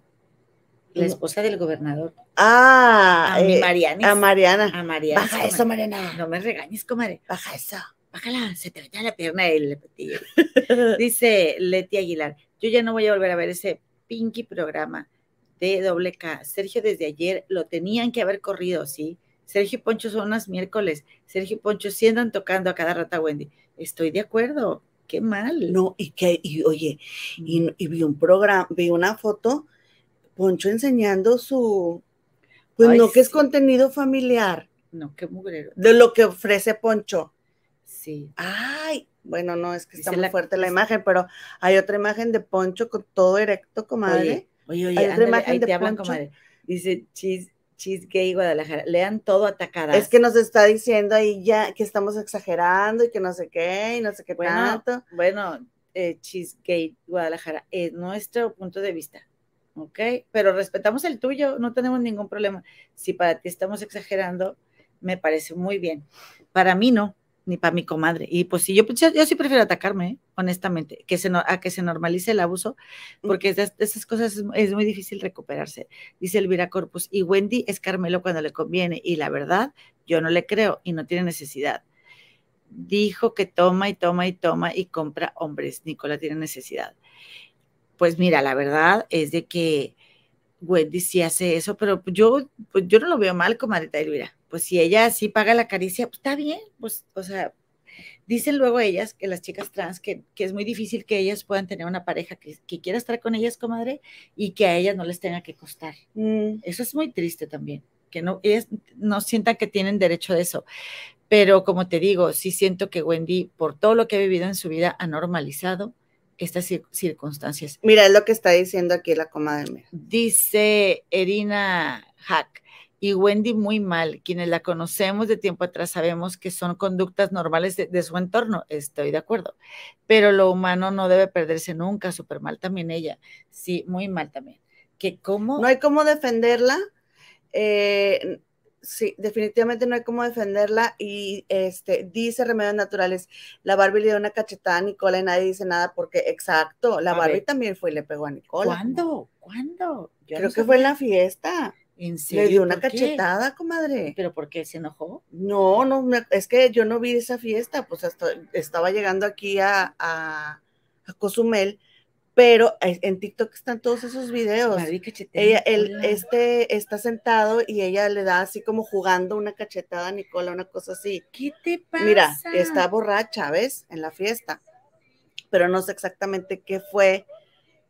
La esposa del gobernador. Ah, a eh, Mariana. A Mariana. A Mariana. Baja eso, Mariana. No me regañes, comadre. Baja eso. Bájala, se te mete la pierna el petillo. Dice Leti Aguilar, yo ya no voy a volver a ver ese pinky programa de doble K. Sergio desde ayer lo tenían que haber corrido, ¿sí? Sergio y Poncho son unas miércoles. Sergio y Poncho sí andan tocando a cada rata Wendy. Estoy de acuerdo. Qué mal. No, y que, y oye, y, y vi un programa, vi una foto Poncho enseñando su, pues no que es contenido familiar. No, qué mugrero. De lo que ofrece Poncho. Sí. Ay, bueno, no, es que está muy fuerte la imagen, pero hay otra imagen de Poncho con todo erecto, comadre. Oye, oye, otra imagen de Poncho. comadre. Dice Cheese, Cheese Gay Guadalajara. Lean todo atacada. Es que nos está diciendo ahí ya que estamos exagerando y que no sé qué y no sé qué tanto. Bueno, eh, Cheese Gay Guadalajara, es nuestro punto de vista. ¿ok? Pero respetamos el tuyo, no tenemos ningún problema. Si para ti estamos exagerando, me parece muy bien. Para mí no, ni para mi comadre. Y pues sí, yo, yo, sí prefiero atacarme, ¿eh? honestamente, que se, a que se normalice el abuso, porque de, esas cosas es, muy difícil recuperarse. Dice Elvira Corpus, y Wendy es Carmelo cuando le conviene, y la verdad, yo no le creo y no tiene necesidad. Dijo que toma y toma y toma y compra hombres. Nicola tiene necesidad. Pues mira, la verdad es de que Wendy sí hace eso, pero yo, pues yo no lo veo mal, comadita Elvira. Pues si ella sí paga la caricia, pues está bien, pues, o sea, dicen luego ellas, que las chicas trans, que, es muy difícil que ellas puedan tener una pareja que, quiera estar con ellas, comadre, y que a ellas no les tenga que costar. Mm. Eso es muy triste también, que no, ellas no sientan que tienen derecho a eso. Pero como te digo, sí siento que Wendy, por todo lo que ha vivido en su vida, ha normalizado estas circunstancias. Mira, es lo que está diciendo aquí la comadre. Dice Erina Hack y Wendy muy mal. Quienes la conocemos de tiempo atrás sabemos que son conductas normales de, su entorno. Estoy de acuerdo. Pero lo humano no debe perderse nunca. Súper mal también ella. Sí, muy mal también. Que cómo... No hay cómo defenderla. Eh, sí, definitivamente no hay cómo defenderla. Y este dice Remedios Naturales, la Barbie le dio una cachetada a Nicola y nadie dice nada porque, exacto, la Barbie también fue y le pegó a Nicola. ¿Cuándo? ¿Cuándo? Creo que fue en la fiesta. ¿En serio? Le dio una cachetada, comadre. ¿Pero por qué? ¿Se enojó? No, no, es que yo no vi esa fiesta, pues estaba llegando aquí a, a, a Cozumel pero en TikTok están todos esos videos. Ella, él, este está sentado y ella le da así como jugando una cachetada a Nicola, una cosa así. ¿Qué te pasa? Mira, está borracha, ¿ves? En la fiesta. Pero no sé exactamente qué fue,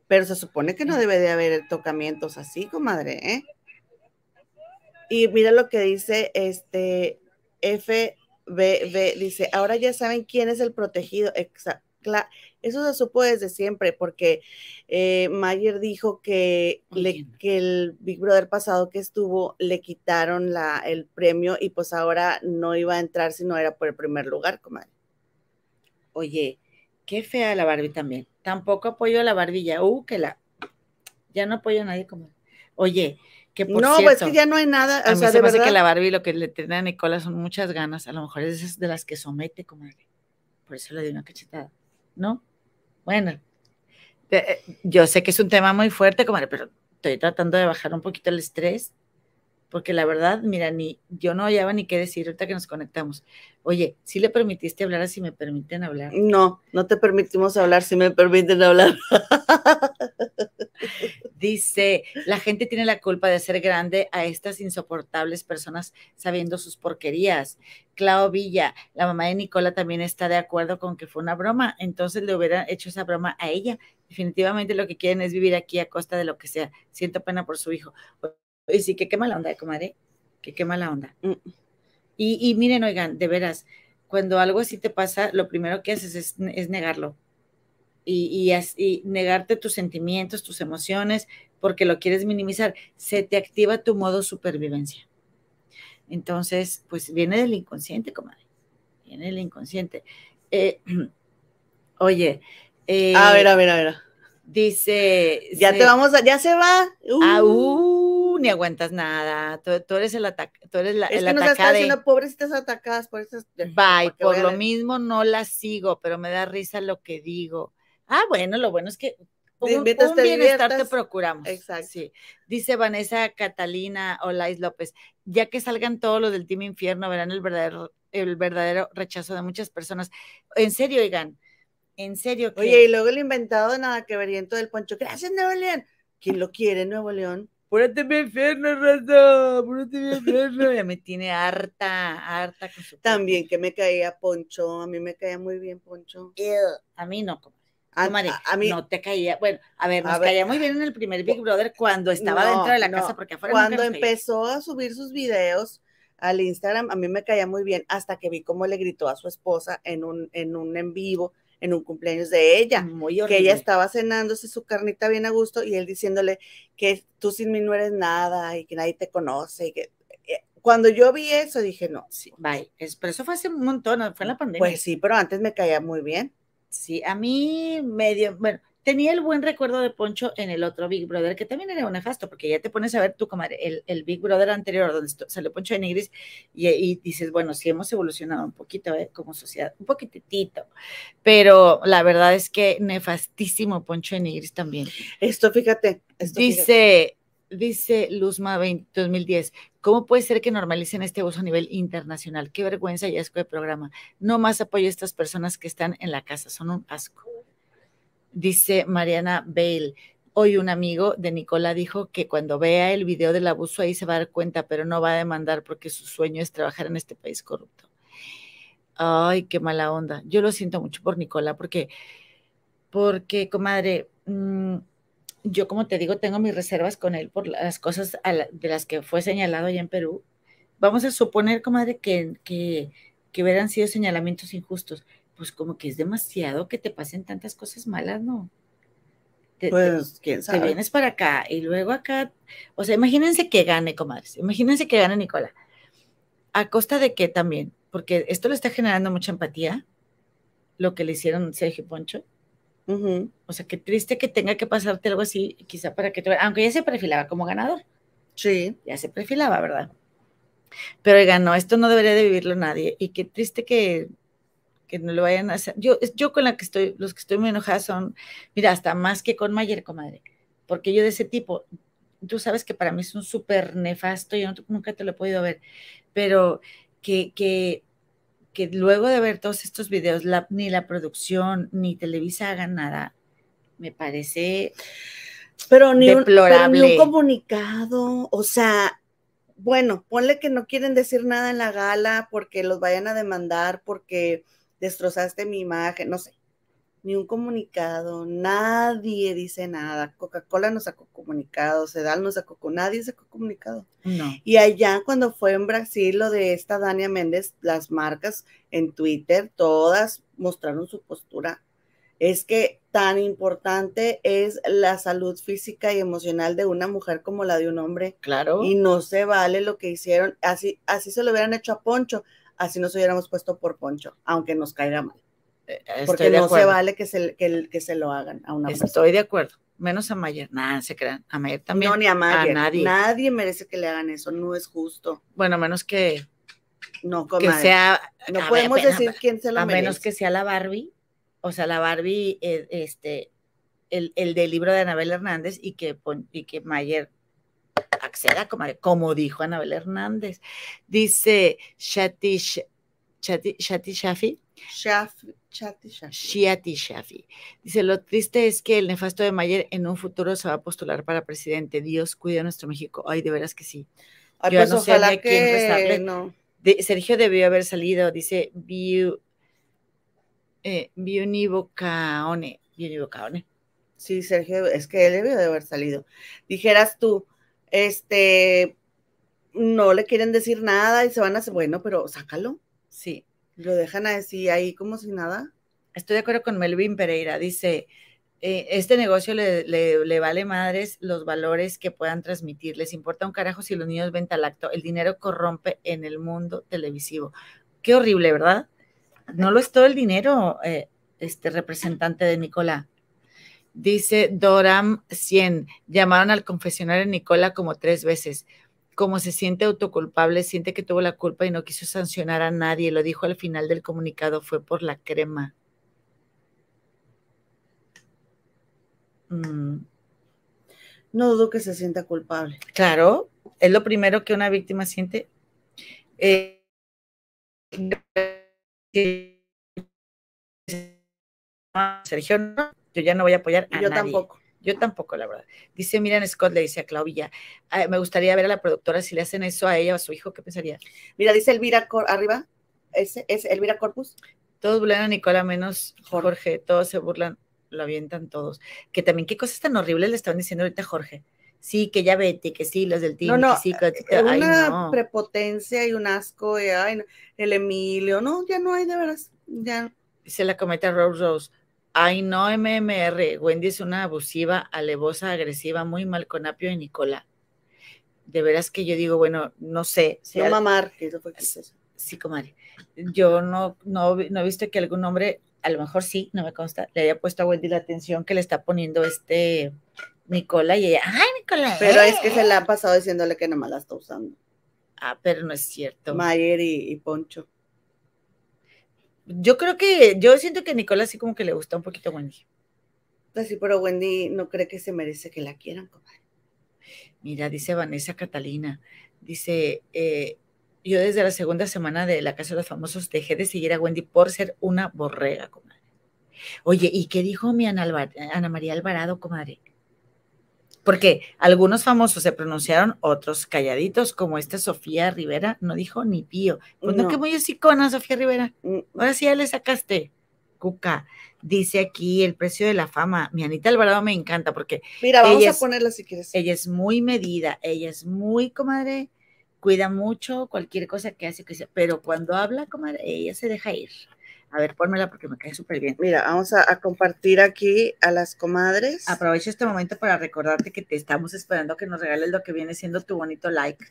pero se supone que no debe de haber tocamientos así, comadre, ¿eh? Y mira lo que dice este FBB, dice, ahora ya saben quién es el protegido. Exacto eso se supo desde siempre, porque eh, Mayer dijo que, que el Big Brother pasado que estuvo le quitaron la, el premio y pues ahora no iba a entrar si no era por el primer lugar, comadre. Oye, qué fea la Barbie también. Tampoco apoyo a la barbilla. Uh, que la. Ya no apoyo a nadie, comadre. Oye, que por no, cierto, pues que ya no hay nada. a O mí sea, se de me hace verdad. que la Barbie lo que le tiene a Nicola son muchas ganas. A lo mejor es de las que somete, comadre. Por eso le di una cachetada. ¿No? Bueno, eh, yo sé que es un tema muy fuerte, comadre, pero estoy tratando de bajar un poquito el estrés. Porque la verdad, mira, ni yo no hallaba ni qué decir ahorita que nos conectamos. Oye, si le permitiste hablar así me permiten hablar. No, no te permitimos hablar, si me permiten hablar. Dice, la gente tiene la culpa de hacer grande a estas insoportables personas sabiendo sus porquerías. Clau Villa, la mamá de Nicola también está de acuerdo con que fue una broma, entonces le hubiera hecho esa broma a ella. Definitivamente lo que quieren es vivir aquí a costa de lo que sea. Siento pena por su hijo. Y sí, que qué mala onda, comadre. Que qué mala onda. Mm. Y, y miren, oigan, de veras, cuando algo así te pasa, lo primero que haces es, es negarlo. Y, y, as- y negarte tus sentimientos, tus emociones, porque lo quieres minimizar. Se te activa tu modo supervivencia. Entonces, pues viene del inconsciente, comadre. Viene del inconsciente. Eh, oye, eh, A ver, a ver, a ver. dice. Ya se- te vamos a, ya se va. Uh. Ah, uh, ni aguantas nada. Tú, tú eres el ataque, tú eres la, es el que nos está atacade. haciendo pobrecitas atacadas por estas. Bye, por a lo mismo no la sigo, pero me da risa lo que digo. Ah, bueno, lo bueno es que un, bienestar te procuramos. Exacto. Sí. Dice Vanessa Catalina Olais López, ya que salgan todos los del Team Infierno, verán el verdadero, el verdadero rechazo de muchas personas. En serio, oigan, en serio Oye, y luego el inventado de nada que veriento del Poncho. Gracias, Nuevo León. ¿Quién lo quiere, Nuevo León? Púrate mi infierno, raza, púrate mi infierno. Ya me tiene harta, harta con su También que me caía Poncho. A mí me caía muy bien Poncho. A mí no, comadre. A, Comadre, a- a mí, no te caía. Bueno, a ver, A nos ver. caía muy bien en el primer Big Brother cuando estaba No, dentro de la no. casa, porque afuera nunca cuando caía. empezó a subir sus videos al Instagram, a mí me caía muy bien hasta que vi cómo le gritó a su esposa en un en, un en vivo, en un cumpleaños de ella. muy que ella estaba cenándose su carnita bien a gusto y él diciéndole que tú sin mí no eres nada y que nadie te conoce. Y que, eh, cuando yo vi eso dije, no, Sí, bye. Es- pero eso fue hace un montón, fue en la pandemia. pues sí, pero antes me caía muy bien. Sí, a mí medio, bueno, tenía el buen recuerdo de Poncho en el otro Big Brother, que también era un nefasto, porque ya te pones a ver tú, comadre, el, el Big Brother anterior, donde salió Poncho de Nigris, y, y dices, bueno, sí hemos evolucionado un poquito, ¿eh? Como sociedad, un poquitito, pero la verdad es que nefastísimo Poncho de Nigris también. Esto, fíjate, esto, fíjate. Dice, dice Luzma 20 2010, ¿cómo puede ser que normalicen este abuso a nivel internacional? Qué vergüenza y asco de programa. No más apoyo a estas personas que están en la casa, son un asco. Dice Mariana Bale, hoy un amigo de Nicola dijo que cuando vea el video del abuso ahí se va a dar cuenta, pero no va a demandar porque su sueño es trabajar en este país corrupto. Ay, qué mala onda. Yo lo siento mucho por Nicola, porque, porque, comadre, mm, yo como te digo, tengo mis reservas con él por las cosas de las que fue señalado allá en Perú. Vamos a suponer, comadre, que, que, que hubieran sido señalamientos injustos. Pues como que es demasiado que te pasen tantas cosas malas, ¿no? Te- te- Pues, quién te sabe. vienes para acá y luego acá, o sea, imagínense que gane, comadres, imagínense que gane Nicola. ¿A costa de qué también? Porque esto le está generando mucha empatía, lo que le hicieron Sergio y Poncho. O sea, qué triste que tenga que pasarte algo así, quizá para que te... Aunque ya se perfilaba como ganador, Sí, ya se perfilaba, ¿verdad? Pero oigan, no, esto no debería de vivirlo nadie. Y qué triste que, que no lo vayan a hacer. Yo, yo con la que estoy, los que estoy muy enojada son, mira, hasta más que con Mayer, comadre. Porque yo de ese tipo, tú sabes que para mí es un súper nefasto, yo no- nunca te lo he podido ver, pero que, que, que luego de ver todos estos videos, la- ni la producción ni Televisa hagan nada, me parece pero ni, un, pero ni un comunicado, o sea, bueno, ponle que no quieren decir nada en la gala porque los vayan a demandar porque destrozaste mi imagen, no sé, ni un comunicado, nadie dice nada. Coca-Cola no sacó comunicado, Sedal no sacó, nadie sacó comunicado. no. Y allá cuando fue en Brasil lo de esta Dania Méndez, las marcas en Twitter, todas mostraron su postura. Es que tan importante es la salud física y emocional de una mujer como la de un hombre. Claro. Y no se vale lo que hicieron. Así, así se lo hubieran hecho a Poncho, así nos hubiéramos puesto por Poncho, aunque nos caiga mal. Eh, Estoy Porque no se vale que se, que, que se lo hagan a una persona. Estoy de acuerdo. menos a Mayer. Nada, se crean. A Mayer también. No, ni a Mayer. nadie. Nadie merece que le hagan eso, no es justo. Bueno, menos que, No, que sea. no a podemos ver, decir quién se lo A merece. menos que sea la Barbie. O sea, la Barbie, eh, este, el, el del libro de Anabel Hernández y que, y que Mayer acceda, como, como dijo Anabel Hernández. Dice Shati, Sh- Shati, Shati Shafi. Shaf, Chati, Shaf. Shiati Shafi. Dice, lo triste es que el nefasto de Mayer en un futuro se va a postular para presidente. Dios cuide a nuestro México. Ay, de veras que sí. Ay, Yo pues no ojalá a quién que rezarle. no. De- Sergio debió haber salido, dice Biu, eh, Biunivocaone. Biunivocaone. Sí, Sergio, es que él debió de haber salido. Dijeras tú, este, no le quieren decir nada y se van a hacer, bueno, pero sácalo. Sí. Lo dejan así ahí como si nada. Estoy de acuerdo con Melvin Pereira. Dice, eh, este negocio le, le- le vale madres los valores que puedan transmitir. Les importa un carajo si los niños ven talacto. El dinero corrompe en el mundo televisivo. Qué horrible, ¿verdad? No lo es todo el dinero, eh, este representante de Nicola. Dice Doram 100, llamaron al confesionario Nicola como tres veces. Como se siente autoculpable, siente que tuvo la culpa y no quiso sancionar a nadie. Lo dijo al final del comunicado, fue por la crema. Mm, No dudo que se sienta culpable. claro, es lo primero que una víctima siente. Eh, Sergio, no, yo ya no voy a apoyar a Yo nadie. tampoco. Yo tampoco, la verdad. Dice Miriam Scott, le dice a Claudia, "Ah, me gustaría ver a la productora si le hacen eso a ella o a su hijo, ¿qué pensaría? Mira, dice Elvira Cor- arriba, ese es Elvira Corpus. Todos burlan a Nicola menos Jorge, todos se burlan, lo avientan todos. Que también, qué cosas tan horribles le estaban diciendo ahorita a Jorge. Sí, que ya vete, que sí, los del team, No, no, que sí, que- ay, una no. prepotencia y un asco, y, ay, el Emilio, no, ya no hay de veras, ya. Dice la cometa Rose Rose. Ay, no, MMR. Wendy es una abusiva, alevosa, agresiva, muy mal con Apio y Nicola. De veras que yo digo, bueno, no sé. si No al- mamar, que eso fue que hizo eso. sí, comadre. Yo no, no, no he visto que algún hombre, a lo mejor sí, no me consta, le haya puesto a Wendy la atención que le está poniendo este Nicola y ella, ay, Nicola. Pero es que eh". se la han pasado diciéndole que nomás la está usando. Ah, pero no es cierto. Mayer y, y Poncho. Yo creo que, yo siento que a Nicola sí como que le gusta un poquito a Wendy. Pues sí, pero Wendy no cree que se merece que la quieran, comadre. Mira, dice Vanessa Catalina, dice, eh, yo desde la segunda semana de La Casa de los Famosos dejé de seguir a Wendy por ser una borrega, comadre. Oye, ¿y qué dijo mi Ana, Ana María Alvarado, comadre? Porque algunos famosos se pronunciaron, otros calladitos, como esta Sofía Rivera, no dijo ni pío. Pues no, No. que muy hocicona, Sofía Rivera. Mm, Ahora sí ya le sacaste. Cuca, dice aquí el precio de la fama. Mi Anita Alvarado me encanta porque Mira, vamos Ella a ponerla si quieres. ella es muy medida, ella es muy, comadre, cuida mucho cualquier cosa que hace, que sea, pero cuando habla, comadre, ella se deja ir. A ver, pónmela porque me cae súper bien. Mira, vamos a, a compartir aquí a las comadres. Aprovecho este momento para recordarte que te estamos esperando que nos regales lo que viene siendo tu bonito like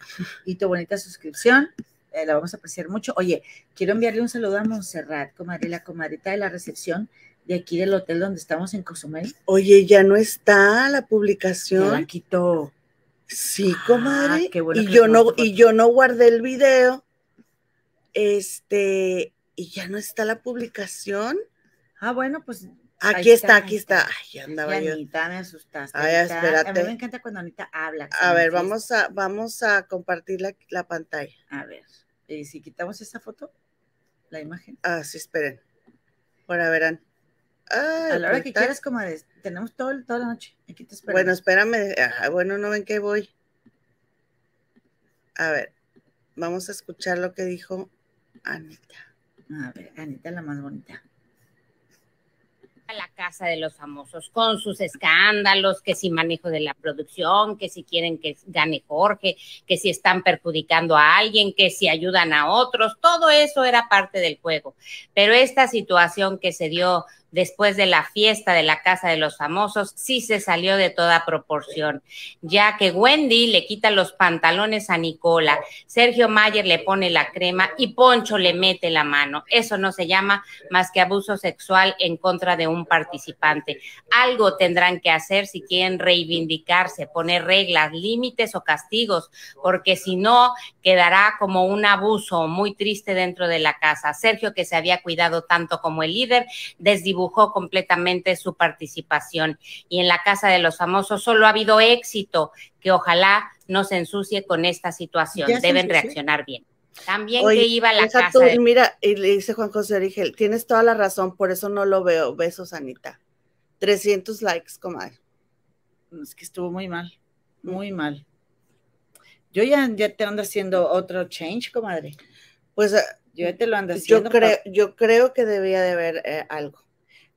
y tu bonita suscripción. Eh, la vamos a apreciar mucho. Oye, quiero enviarle un saludo a Montserrat, comadre, la comadrita de la recepción de aquí del hotel donde estamos en Cozumel. Oye, ya no está la Que la publicación. quitó. Sí, Ah, comadre. qué bueno y yo no, y yo no guardé el video. Este, y ya no está la publicación. Ah, bueno, pues Aquí está, está, aquí está. Ay, andaba yo. Anita, me asustaste. Ay, Anita. A mí espérate. me encanta cuando Anita habla. A ver, vamos a, vamos a compartir la, la pantalla. A ver, y si quitamos esa foto, la imagen. Ah, sí, esperen. Ahora verán. Ay, A la hora que está- quieras, como tenemos todo, toda la noche. Aquí te Bueno, espérame. Ah, bueno, no ven que voy. A ver, vamos a escuchar lo que dijo Anita. A ver, Anita la más bonita. a la casa de los famosos con sus escándalos, que si manejo de la producción, que si quieren que gane Jorge, que si están perjudicando a alguien, que si ayudan a otros, todo eso era parte del juego. Pero esta situación que se dio después de la fiesta de la Casa de los Famosos, sí se salió de toda proporción, ya que Wendy le quita los pantalones a Nicola, Sergio Mayer le pone la crema y Poncho le mete la mano. Eso no se llama más que abuso sexual en contra de un participante. Algo tendrán que hacer si quieren reivindicarse, poner reglas, límites o castigos, porque si no, quedará como un abuso muy triste dentro de la casa. Sergio, que se había cuidado tanto como el líder, desdibujó completamente su participación. Y en la casa de los famosos solo ha habido éxito, que ojalá no se ensucie con esta situación. Deben reaccionar bien. También que iba a la casa. Mira, y le dice Juan José Origel, tienes toda la razón, por eso no lo veo. Besos, Anita. 300 likes, comadre. Es que estuvo muy mal, muy mal. Yo ya, ya te ando haciendo otro change, comadre. Pues eh, yo ya te lo ando haciendo. Yo creo, yo creo que debía de haber eh, algo.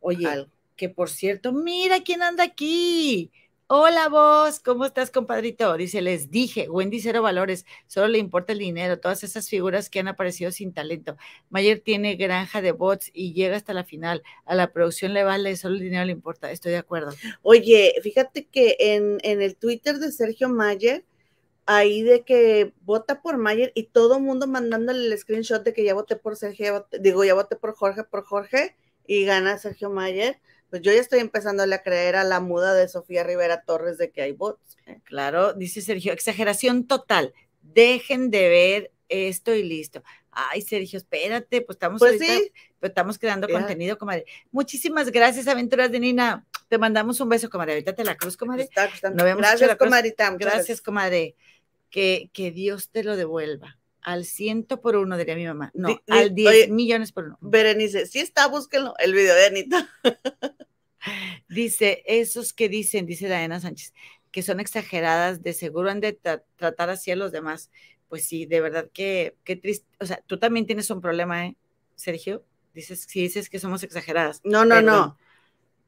Oye, que por cierto, mira quién anda aquí. Hola vos, ¿cómo estás, compadrito? Dice, les dije, Wendy cero valores, solo le importa el dinero, todas esas figuras que han aparecido sin talento. Mayer tiene granja de bots y llega hasta la final. A la producción le vale, solo el dinero le importa, estoy de acuerdo. Oye, fíjate que en, en el Twitter de Sergio Mayer, ahí de que vota por Mayer y todo el mundo mandándole el screenshot de que ya voté por Sergio, digo, ya voté por Jorge, por Jorge, y gana Sergio Mayer pues yo ya estoy empezando a creer a la muda de Sofía Rivera Torres de que hay bots. ¿eh? Claro, dice Sergio, exageración total. Dejen de ver esto y listo. Ay, Sergio, espérate, pues estamos, pues sí. Pues estamos creando contenido, comadre. Muchísimas gracias, Aventuras de Nina. Te mandamos un beso, comadre. Ahorita te la cruz, comadre. gracias, comadrita. Gracias, comadre. Que, que Dios te lo devuelva al ciento por uno, diría mi mamá. No, al diez millones por uno. Berenice, sí está, búsquenlo, el video de Anita. dice, esos que dicen, dice Diana Sánchez, que son exageradas, de seguro han de tratar así a los demás. Pues sí, de verdad que, qué triste. O sea, tú también tienes un problema, ¿eh, Sergio? Dices, si dices que somos exageradas. No, no, no.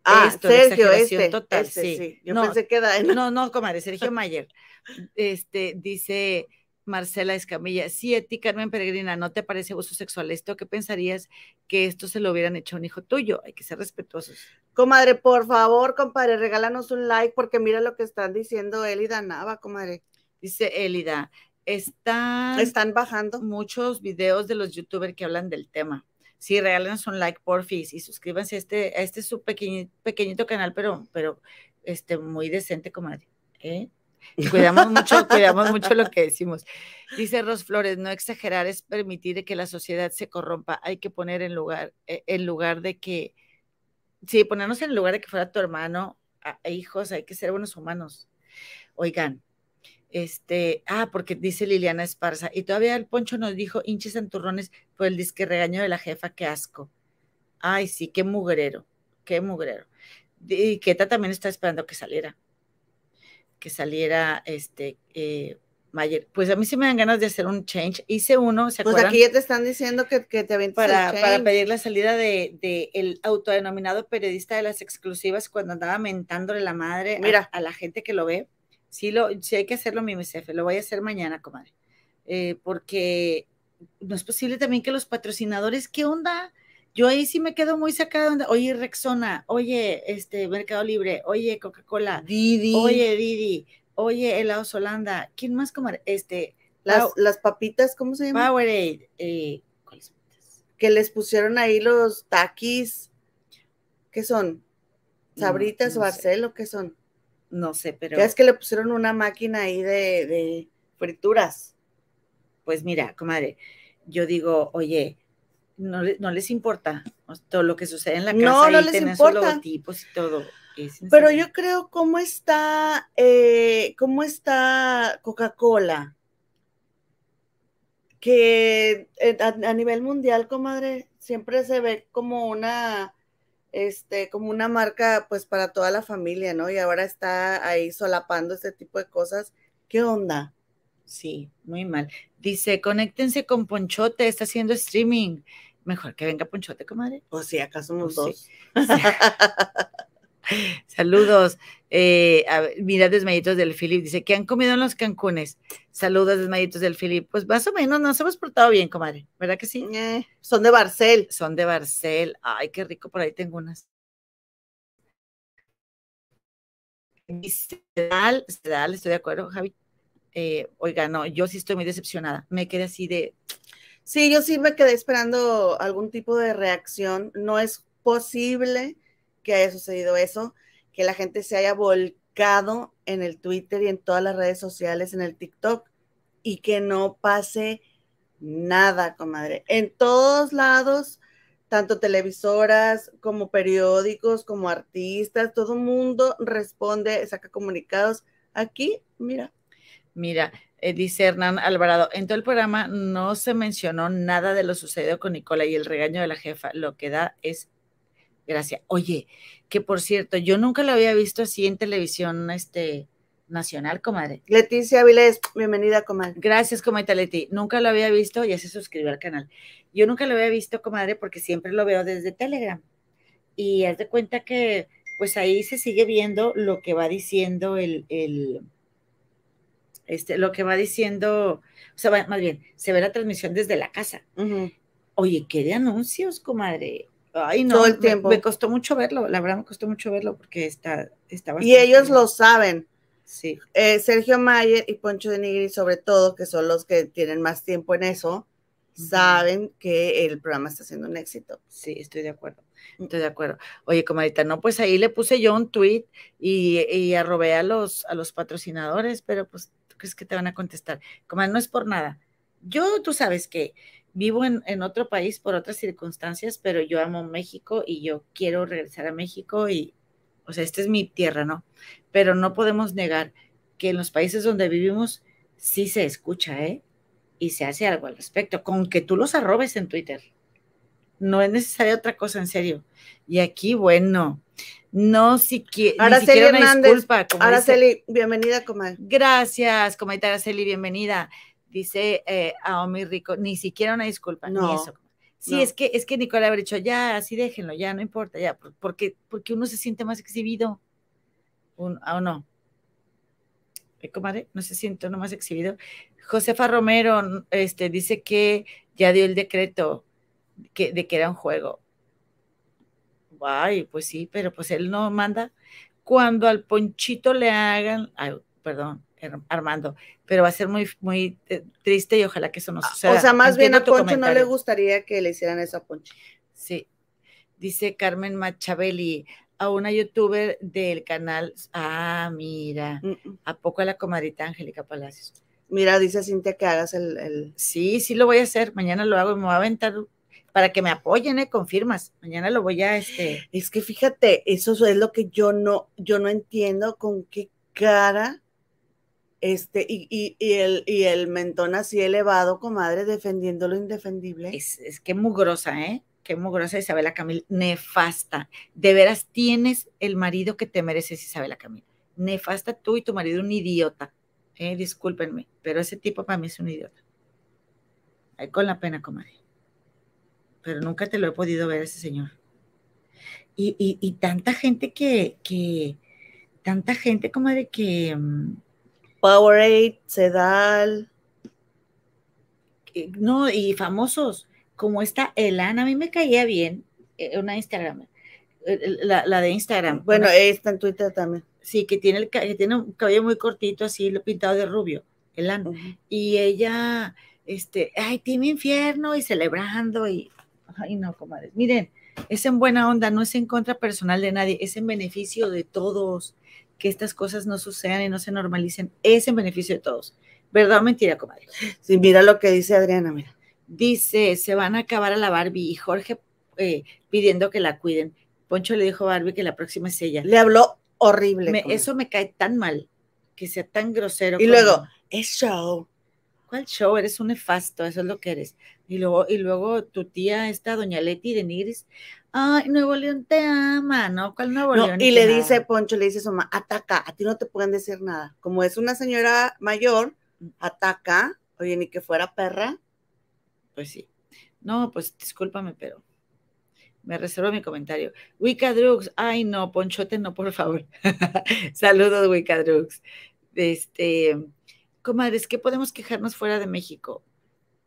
Ah, Sergio, este, total, este, sí. Yo no, pensé que era... No, no, comadre, Sergio Mayer. Este, dice, Marcela Escamilla, sí, a ti, Carmen Peregrina, ¿no te parece abuso sexual esto? ¿Qué pensarías que esto se lo hubieran hecho a un hijo tuyo? Hay que ser respetuosos. Comadre, por favor, compadre, regálanos un like porque mira lo que están diciendo Elida Nava, comadre. Dice Elida, están, están bajando muchos videos de los youtubers que hablan del tema. Sí, regálenos un like, porfis, y suscríbanse a este, a este su pequeñito, pequeñito canal, pero, pero este, muy decente, comadre. ¿eh? Cuidamos mucho, cuidamos mucho lo que decimos. Dice Ros Flores, no exagerar es permitir que la sociedad se corrompa. Hay que poner en lugar, eh, en lugar de que, sí, ponernos en lugar de que fuera tu hermano, a, hijos, hay que ser buenos humanos. Oigan, este, ah, porque dice Liliana Esparza, y todavía el Poncho nos dijo hinches santurrones por el disque regaño de la jefa, qué asco. Ay, sí, qué mugrero, qué mugrero. Y Keta también está esperando que saliera que saliera este eh, Mayer. Pues a mí sí me dan ganas de hacer un change. Hice uno, ¿se pues aquí ya te están diciendo que, que te ven para, para pedir la salida de, de, el autodenominado periodista de las exclusivas cuando andaba mentándole la madre Mira. A, la gente que lo ve. Sí, lo, sí hay que hacerlo, mi MSF, lo voy a hacer mañana, comadre. Eh, porque no es posible también que los patrocinadores, ¿qué onda? Yo ahí sí me quedo muy sacada de oye, Rexona, oye, este, Mercado Libre, oye, Coca-Cola, Didi, oye, Didi, oye, helado Holanda, ¿quién más comer? Este, las, las papitas, ¿cómo se llama? Powerade, eh, ¿cuáles Que les pusieron ahí los taquis, ¿qué son? ¿Sabritas o Barcelo? ¿Qué son? No sé, pero. es que le pusieron una máquina ahí de, de frituras? Pues mira, comadre, yo digo, oye, no, no, les importa todo lo que sucede en la casa no, no les importa. logotipos y todo. Pero yo creo cómo está, eh, cómo está Coca-Cola, que eh, a, nivel mundial, comadre, siempre se ve como una, este, como una marca, pues para toda la familia, ¿no? Y ahora está ahí solapando este tipo de cosas. ¿Qué onda? Sí, muy mal. Dice, conéctense con Ponchote, está haciendo streaming mejor que venga Ponchote, comadre. O si sea, acá somos dos. Sí. Saludos. Eh, mira, Desmayitos del Filip dice: ¿Qué han comido en los Cancunes? Saludos, Desmayitos del Filip. Pues más o menos nos hemos portado bien, comadre, ¿verdad que sí? Eh, son de Barcel. Son de Barcel. Ay, qué rico, por ahí tengo unas. Sedal, Sedal, estoy de acuerdo, Javi. Eh, oiga, no, yo sí estoy muy decepcionada. Me quedé así de. Sí, yo sí me quedé esperando algún tipo de reacción. No es posible que haya sucedido eso, que la gente se haya volcado en el Twitter y en todas las redes sociales, en el TikTok, y que no pase nada, comadre. En todos lados, tanto televisoras como periódicos, como artistas, todo el mundo responde, saca comunicados. Aquí, mira. Mira, eh, dice Hernán Alvarado, en todo el programa no se mencionó nada de lo sucedido con Nicola y el regaño de la jefa. Lo que da es gracia. Oye, que por cierto, yo nunca lo había visto así en televisión este, nacional, comadre. Leticia Avilés, bienvenida, comadre. Gracias, comadre Leti. Nunca lo había visto, ya se suscribió al canal. Yo nunca lo había visto, comadre, porque siempre lo veo desde Telegram. Y haz de cuenta que, pues ahí se sigue viendo lo que va diciendo el, el este, lo que va diciendo, o sea, más bien, se ve la transmisión desde la casa. Oye, ¿qué de anuncios, comadre? Ay, no, Todo el tiempo. Me, costó mucho verlo, la verdad me costó mucho verlo porque está, estaba. Y ellos lo saben. Sí. Eh, Sergio Mayer y Poncho de Nigri, sobre todo, que son los que tienen más tiempo en eso, saben que el programa está siendo un éxito. Sí, estoy de acuerdo. Estoy de acuerdo. Oye, comadita, no, pues ahí le puse yo un tweet y, y arrobé a los, a los patrocinadores, pero pues crees que te van a contestar? Como no es por nada. Yo, tú sabes que vivo en, otro país por otras circunstancias, pero yo amo México y yo quiero regresar a México y, o sea, esta es mi tierra, ¿no? Pero no podemos negar que en los países donde vivimos sí se escucha, ¿eh? Y se hace algo al respecto, con que tú los arrobes en Twitter. No es necesaria otra cosa, en serio. Y aquí, bueno, no siquiera, Araceli ni siquiera Hernández, una disculpa. Como Araceli, dice, bienvenida, comadre. Gracias, comadita Araceli, bienvenida. Dice eh, Aomi Rico, ni siquiera una disculpa, No, ni eso. Sí, no. es que es que Nicola habría dicho, ya, así déjenlo, ya, no importa, ya, por- porque, porque uno se siente más exhibido. Un- ¿O no? ¿Eh, comadre? ¿No se siente uno más exhibido? Josefa Romero este, dice que ya dio el decreto que, de que era un juego. Ay, pues sí, pero pues él no manda. Cuando al Ponchito le hagan, ay, perdón, Armando, pero va a ser muy, muy eh, triste y ojalá que eso no suceda. o sea, más bien a Poncho no le gustaría que le hicieran eso a Poncho. Sí. Dice Carmen Machabeli, a una youtuber del canal. Ah, mira. ¿A poco a la comadrita Angélica Palacios? Mira, dice Cintia que hagas el, el- Sí, sí lo voy a hacer. Mañana lo hago y me voy a aventar para que me apoyen, ¿eh? Confirmas. Mañana lo voy a, este. Es que fíjate, eso es lo que yo no, yo no entiendo con qué cara, este, y, y, y el, y el mentón así elevado, comadre, defendiendo lo indefendible. Es, es que mugrosa, ¿eh? Qué mugrosa Isabela Camil. Nefasta. De veras tienes el marido que te mereces, Isabela Camil. Nefasta tú y tu marido, un idiota. Eh, discúlpenme, pero ese tipo para mí es un idiota. Ay, con la pena, comadre. Pero nunca te lo he podido ver ese señor. Y, y, y tanta gente que, que, tanta gente, comadre, que, mm, Powerade, Sedal, que- no, y famosos, como esta Elana, a mí me caía bien, eh, una Instagram, eh, la, la de Instagram. bueno, una- está en Twitter también. sí, que tiene, el, que tiene un cabello muy cortito, así, lo pintado de rubio, Elana. Ujú. Y ella, este, ay, Team Infierno, y celebrando, y, ay, no, comadres, miren, es en buena onda, no es en contra personal de nadie, es en beneficio de todos, que estas cosas no sucedan y no se normalicen, es en beneficio de todos. ¿Verdad o mentira, comadre? Sí, mira lo que dice Adriana, mira. Dice, se van a acabar a la Barbie y Jorge eh, pidiendo que la cuiden. Poncho le dijo a Barbie que la próxima es ella. Le habló horrible. Me- eso me cae tan mal, que sea tan grosero. Y luego, es show. ¿Cuál show? Eres un nefasto, eso es lo que eres. Y luego, y luego tu tía, esta doña Leti de Nigris, ay, Nuevo León te ama, ¿no? ¿Cuál Nuevo No, León? y le dice. Poncho, le dice a su mamá, ataca, a ti no te pueden decir nada. Como es una señora mayor, ataca, oye, ni que fuera perra. Pues sí. No, pues discúlpame, pero me reservo mi comentario. Wicca Drugs, ay no, Ponchote, no, por favor. Saludos, Wicca Drugs. Este, comadres, ¿qué podemos quejarnos fuera de México?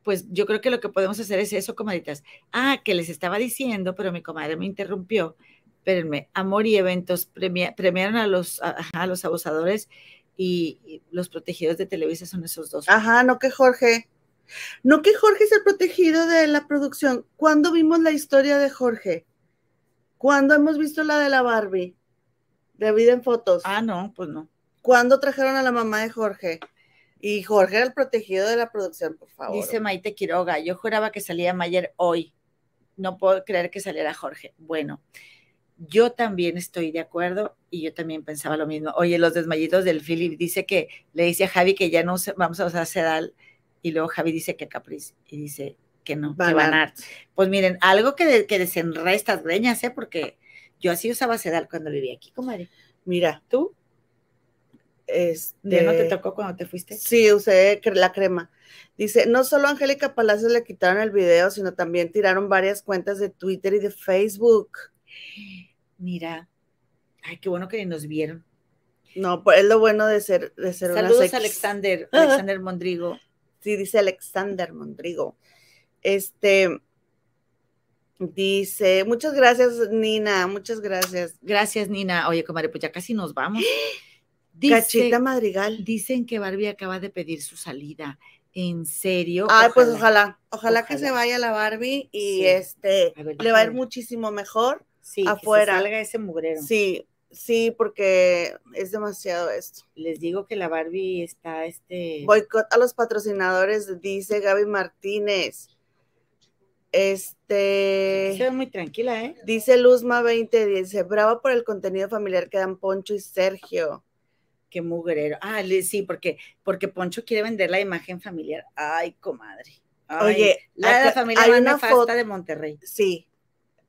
Pues yo creo que lo que podemos hacer es eso, comadritas. Ah, que les estaba diciendo, pero mi comadre me interrumpió, espérenme, Amor y Eventos premiaron a los, a, los abusadores y, los protegidos de Televisa son esos dos. Ajá, no que Jorge. No que Jorge es el protegido de la producción. ¿Cuándo vimos la historia de Jorge? ¿Cuándo hemos visto la de la Barbie? De vida en fotos. Ah, no, pues no. ¿Cuándo trajeron a la mamá de Jorge? Y Jorge era el protegido de la producción, por favor. Dice Maite Quiroga, yo juraba que salía Mayer hoy. No puedo creer que saliera Jorge. Bueno, yo también estoy de acuerdo y yo también pensaba lo mismo. Oye, los desmayidos del Philip dice que le dice a Javi que ya no vamos a usar sedal y luego Javi dice que Caprice y dice que no, que van Pues miren, algo que, que desenreda estas greñas, ¿eh? Porque yo así usaba sedal cuando vivía aquí, comadre. Mira, ¿tú? Este, no te tocó cuando te fuiste? Sí, usé la crema. Dice, no solo a Angélica Palacios le quitaron el video, sino también tiraron varias cuentas de Twitter y de Facebook. Mira, ay, qué bueno que nos vieron. No, pues es lo bueno de ser, de ser Saludos Alexander, Alexander Mondrigo. Sí, dice Alexander Mondrigo. Este dice, muchas gracias, Nina, muchas gracias. Gracias, Nina. Oye, comadre, pues ya casi nos vamos. Cachita Madrigal. Dicen que Barbie acaba de pedir su salida. ¿En serio? Ay, pues ojalá, ojalá, que se vaya la Barbie y este le va a ir muchísimo mejor sí, afuera. Que salga ese mugrero. Sí, sí, porque es demasiado esto. Les digo que la Barbie está este. Boicot a los patrocinadores, dice Gaby Martínez. Este. Se ve muy tranquila, ¿eh? Dice Luzma 20, dice, bravo por el contenido familiar que dan Poncho y Sergio qué mugrero. Ah, sí, porque, porque Poncho quiere vender la imagen familiar. Ay, comadre. Oye, la, familia hay una nefasta de Monterrey. Sí,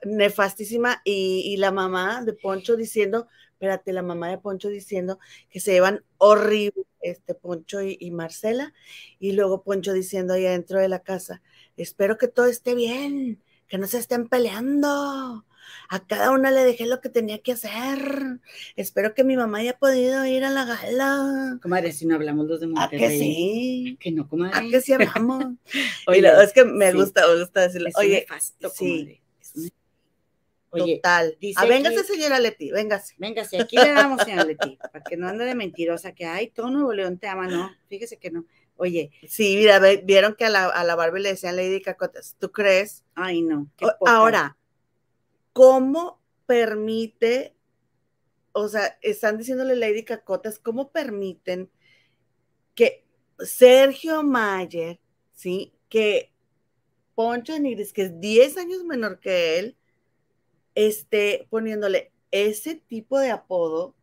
nefastísima. Y, la mamá de Poncho diciendo, espérate, la mamá de Poncho diciendo que se llevan horrible este Poncho y, y Marcela. Y luego Poncho diciendo ahí adentro de la casa, espero que todo esté bien, que no se estén peleando a cada una le dejé lo que tenía que hacer. Espero que mi mamá haya podido ir a la gala. Comadre, si no hablamos los de Monterrey. ¿A que sí? Que no, comadre. ¿A que sí hablamos? Oye, es que me gusta, me gusta decirlo. Oye, sí. Oye, Total. Dice ah, véngase, señora Leti, véngase. Véngase, aquí le damos, señora Leti, para que no ande de mentirosa, que ay, todo Nuevo León te ama, no, fíjese que no. Oye. Sí, mira, vieron que a la, a la Barbie le decían Lady Cacotas, ¿tú crees? Ay, no. Ahora, ¿cómo permite, o sea, están diciéndole Lady Cacotas, ¿cómo permiten que Sergio Mayer, ¿sí? Que Poncho Nigris, que es 10 años menor que él, esté poniéndole ese tipo de apodo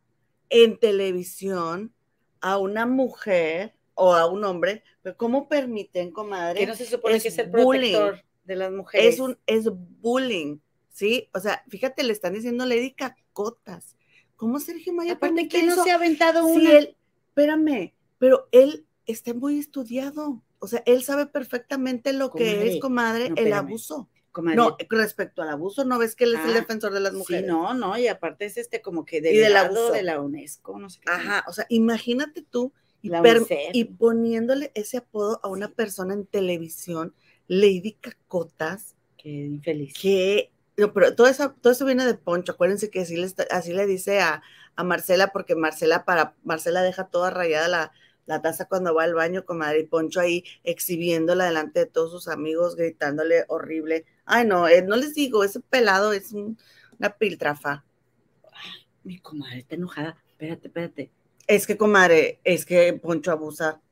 en televisión a una mujer o a un hombre, pero ¿cómo permiten, comadre? Que no se supone que es el protector de las mujeres. Es un es bullying. ¿Sí? O sea, fíjate, le están diciendo Lady Cacotas. ¿Cómo Sergio Maya Aparte que no se ha aventado una. Sí, él, espérame, pero él está muy estudiado. O sea, él sabe perfectamente lo que es, comadre, el abuso. No, respecto al abuso, ¿no ves que él es el ah, defensor de las mujeres? Sí, no, no, y aparte es este como que del, y abuso de la UNESCO, no sé qué. Ajá, o sea, imagínate tú y, y poniéndole ese apodo a una persona en televisión, Lady Cacotas. Qué infeliz. Que pero todo eso, todo eso viene de Poncho. Acuérdense que así le, así le dice a, Marcela, porque Marcela para Marcela deja toda rayada la, taza cuando va al baño, con Madre y Poncho ahí exhibiéndola delante de todos sus amigos, gritándole horrible. Ay, no, eh, no les digo, ese pelado es una piltrafa. mi comadre está enojada. Espérate, espérate. Es que, comadre, es que Poncho abusa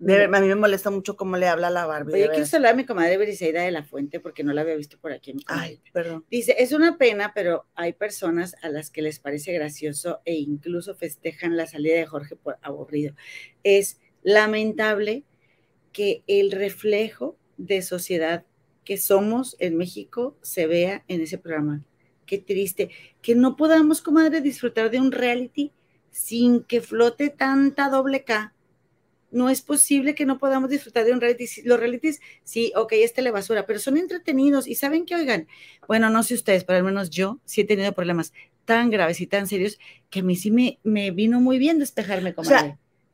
a mí me molesta mucho cómo le habla la Barbie. Oye, quiero saludar a mi comadre Briseida de la Fuente porque no la había visto por aquí. Ay, perdón. Dice, es una pena, pero hay personas a las que les parece gracioso e incluso festejan la salida de Jorge por aburrido. Es lamentable que el reflejo de sociedad que somos en México se vea en ese programa. Qué triste. Que no podamos, comadre, disfrutar de un reality sin que flote tanta doble K no es posible que no podamos disfrutar de un reality. Los realities, sí, ok, es telebasura, pero son entretenidos y saben que, oigan, bueno, no sé ustedes, pero al menos yo sí he tenido problemas tan graves y tan serios que a mí sí me, me vino muy bien despejarme, como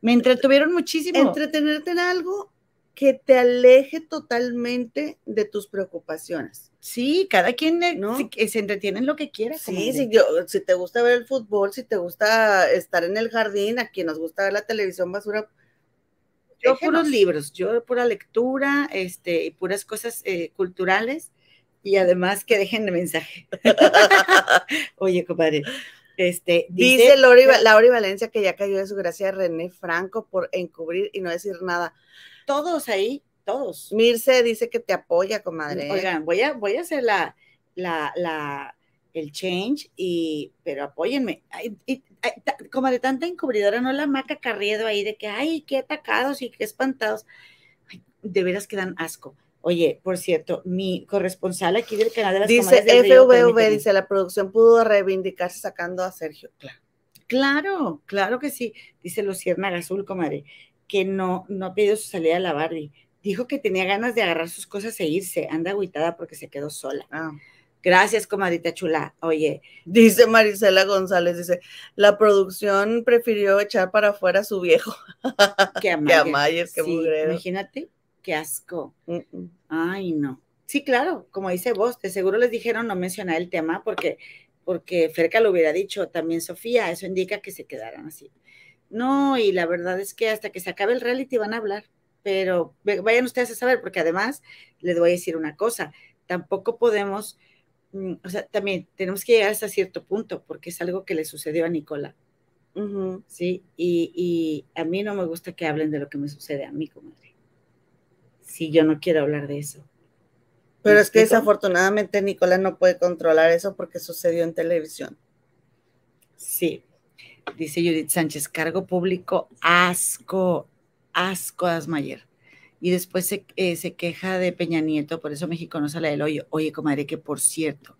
me entretuvieron muchísimo. Entretenerte en algo que te aleje totalmente de tus preocupaciones. Sí, cada quien eh, ¿no? se, se entretiene en lo que quiera. Sí, si, yo, si te gusta ver el fútbol, si te gusta estar en el jardín, a quien nos gusta ver la televisión basura. Yo puros libros, yo pura lectura, este, puras cosas eh, culturales y además que dejen el mensaje. Oye, compadre. Este, dice, dice Laura, Laura Valencia que ya cayó de su gracia René Franco por encubrir y no decir nada. Todos ahí todos. Mirce dice que te apoya, comadre. Oigan, voy a, voy a hacer la, la, la, el change, y, pero apóyenme. como de tanta encubridora, no la maca carriedo ahí de que, ay, qué atacados y qué espantados. de veras que dan asco. Oye, por cierto, mi corresponsal aquí del canal de las Dice FVV, dice, la producción pudo reivindicarse sacando a Sergio. Claro, claro, claro que sí. Dice Lucierna Azul, comadre, que no, no ha pedido su salida a la Barbie dijo que tenía ganas de agarrar sus cosas e irse. Anda agüitada porque se quedó sola. Ah. Gracias, comadita chula. Oye. Dice Marisela González, dice, la producción prefirió echar para afuera a su viejo. Que a Mayer. que, Imagínate, qué asco. Ay, no. Sí, claro, como dice vos, de seguro les dijeron no mencionar el tema porque, porque Ferca lo hubiera dicho, también Sofía, eso indica que se quedaran así. No, y la verdad es que hasta que se acabe el reality van a hablar pero vayan ustedes a saber, porque además les voy a decir una cosa, tampoco podemos, o sea, también tenemos que llegar hasta cierto punto, porque es algo que le sucedió a Nicola. Sí, y, a mí no me gusta que hablen de lo que me sucede a mí, comadre. Si yo no quiero hablar de eso. Pero es que desafortunadamente Nicola no puede controlar eso porque sucedió en televisión. Sí, dice Judith Sánchez, cargo público, asco, asco Asmayer. Y después eh, se, queja de Peña Nieto, por eso México no sale del hoyo. Oye, comadre, que por cierto,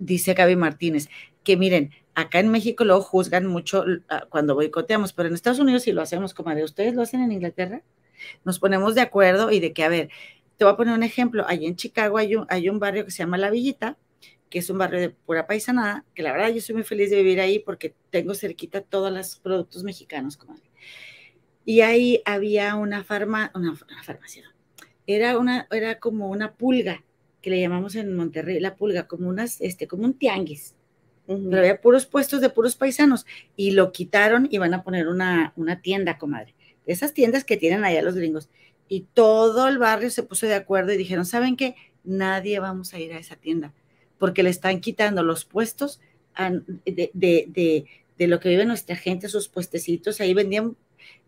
dice Gaby Martínez, que miren, acá en México lo juzgan mucho ah, cuando boicoteamos, pero en Estados Unidos sí lo hacemos, comadre. ¿Ustedes lo hacen en Inglaterra? Nos ponemos de acuerdo y de que, a ver, te voy a poner un ejemplo. Allí en Chicago hay un, hay un barrio que se llama La Villita, que es un barrio de pura paisanada, que la verdad yo soy muy feliz de vivir ahí porque tengo cerquita todos los productos mexicanos, comadre y ahí había una, farma, una, farmacia, era, una, era como una pulga, que le llamamos en Monterrey la pulga, como, unas, este, como un tianguis. Pero había puros puestos de puros paisanos y lo quitaron y van a poner una, una tienda, comadre. Esas tiendas que tienen allá los gringos. Y todo el barrio se puso de acuerdo y dijeron, ¿saben qué? Nadie vamos a ir a esa tienda porque le están quitando los puestos de, de, de lo que vive nuestra gente, sus puestecitos. Ahí vendían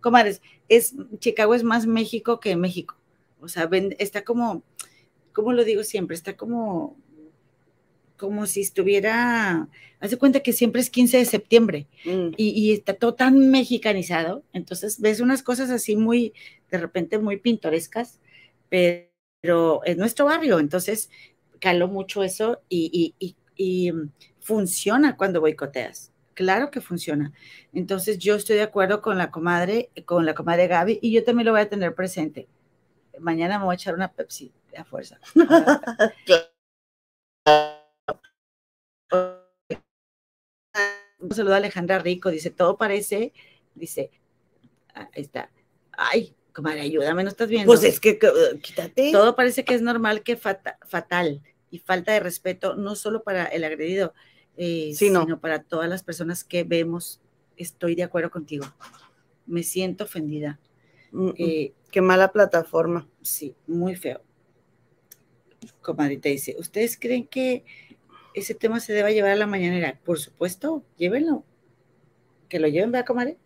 comadres, es, Chicago es más México que México. O sea, está como, como lo digo siempre, está como, como si estuviera, hace cuenta que siempre es 15 de septiembre mm. y, está todo tan mexicanizado. Entonces ves unas cosas así muy, de repente muy pintorescas, pero es nuestro barrio. Entonces caló mucho eso y, y, y funciona cuando boicoteas. Claro que funciona. Entonces yo estoy de acuerdo con la comadre, con la comadre Gaby, y yo también lo voy a tener presente. Mañana me voy a echar una Pepsi a fuerza. Un saludo a Alejandra Rico, dice, todo parece, dice, ahí está, ay, comadre, ayúdame, no estás viendo. Pues es que, quítate. Todo parece que es normal que fatal y falta de respeto, no solo para el agredido, eh, sino para todas las personas que vemos. Estoy de acuerdo contigo. Me siento ofendida. Mm, mm. Eh, qué mala plataforma. Sí, muy feo. Comadrita dice, ¿ustedes creen que ese tema se deba llevar a la mañanera? Por supuesto, llévenlo. Que lo lleven, ¿verdad, comadre?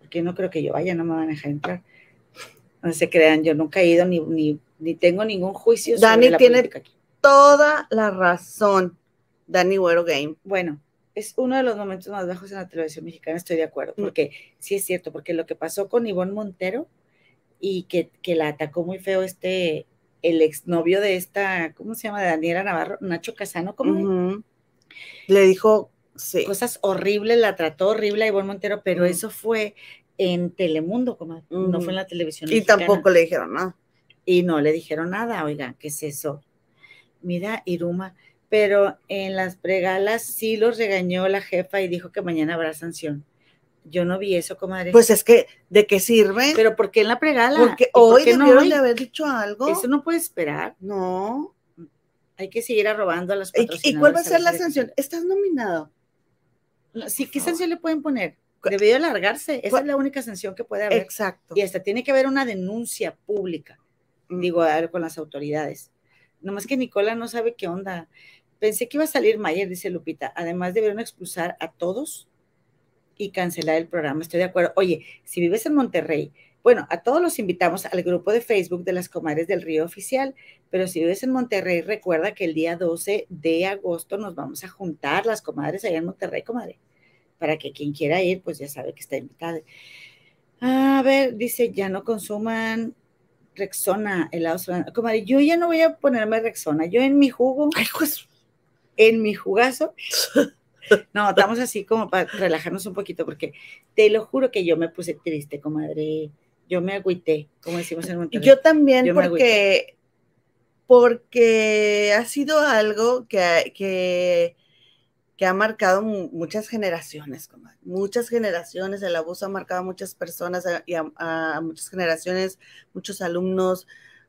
Porque no creo que yo vaya, no me van a dejar entrar. No se crean, yo nunca he ido ni, ni, ni tengo ningún juicio. Dani tiene toda la razón. Danny Güero Game. Bueno, es uno de los momentos más bajos en la televisión mexicana, estoy de acuerdo, mm. porque sí es cierto, porque lo que pasó con Ivonne Montero y que, que la atacó muy feo este, el exnovio de esta, ¿cómo se llama? De Daniela Navarro, Nacho Casano, ¿cómo? Le dijo cosas horribles, la trató horrible a Ivonne Montero, pero eso fue en Telemundo, como no fue en la televisión. Y tampoco le dijeron nada. Y no le dijeron nada, oiga, ¿qué es eso? Mira, Iruma, pero en las pregalas sí los regañó la jefa y dijo que mañana habrá sanción. Yo no vi eso, comadre. Pues es que, ¿de qué sirve? pero ¿por qué en la pregala? Porque ¿Y por hoy no debieron hoy? de haber dicho algo. Eso no puede esperar. No. Hay que seguir arrobando a los ¿Y, y cuál va a ser la sanción? Estás nominado. No, Sí, ¿qué sanción le pueden poner? ¿Cu- Debió alargarse. Esa cuál- es la única sanción que puede haber. Exacto. Y hasta tiene que haber una denuncia pública, Mm. digo, a ver, con las autoridades. Nomás que Nicola no sabe qué onda. Pensé que iba a salir Mayer, dice Lupita. Además, debieron expulsar a todos y cancelar el programa. Estoy de acuerdo. Oye, si vives en Monterrey, bueno, a todos los invitamos al grupo de Facebook de las Comadres del Río Oficial, pero si vives en Monterrey, recuerda que el día 12 de agosto nos vamos a juntar las comadres allá en Monterrey, comadre, para que quien quiera ir, pues ya sabe que está invitada. A ver, dice, ya no consuman Rexona, helado solano. Comadre, yo ya no voy a ponerme Rexona, yo en mi jugo, Ay, pues. En mi jugazo. No, estamos así como para relajarnos un poquito, porque te lo juro que yo me puse triste, comadre. Yo me agüité, como decimos en Monterrey. Yo también, Yo porque, porque ha sido algo que, ha- que, que ha marcado mu- muchas generaciones, comadre. Muchas generaciones, el abuso ha marcado a muchas personas a- y a, a muchas generaciones, muchos alumnos,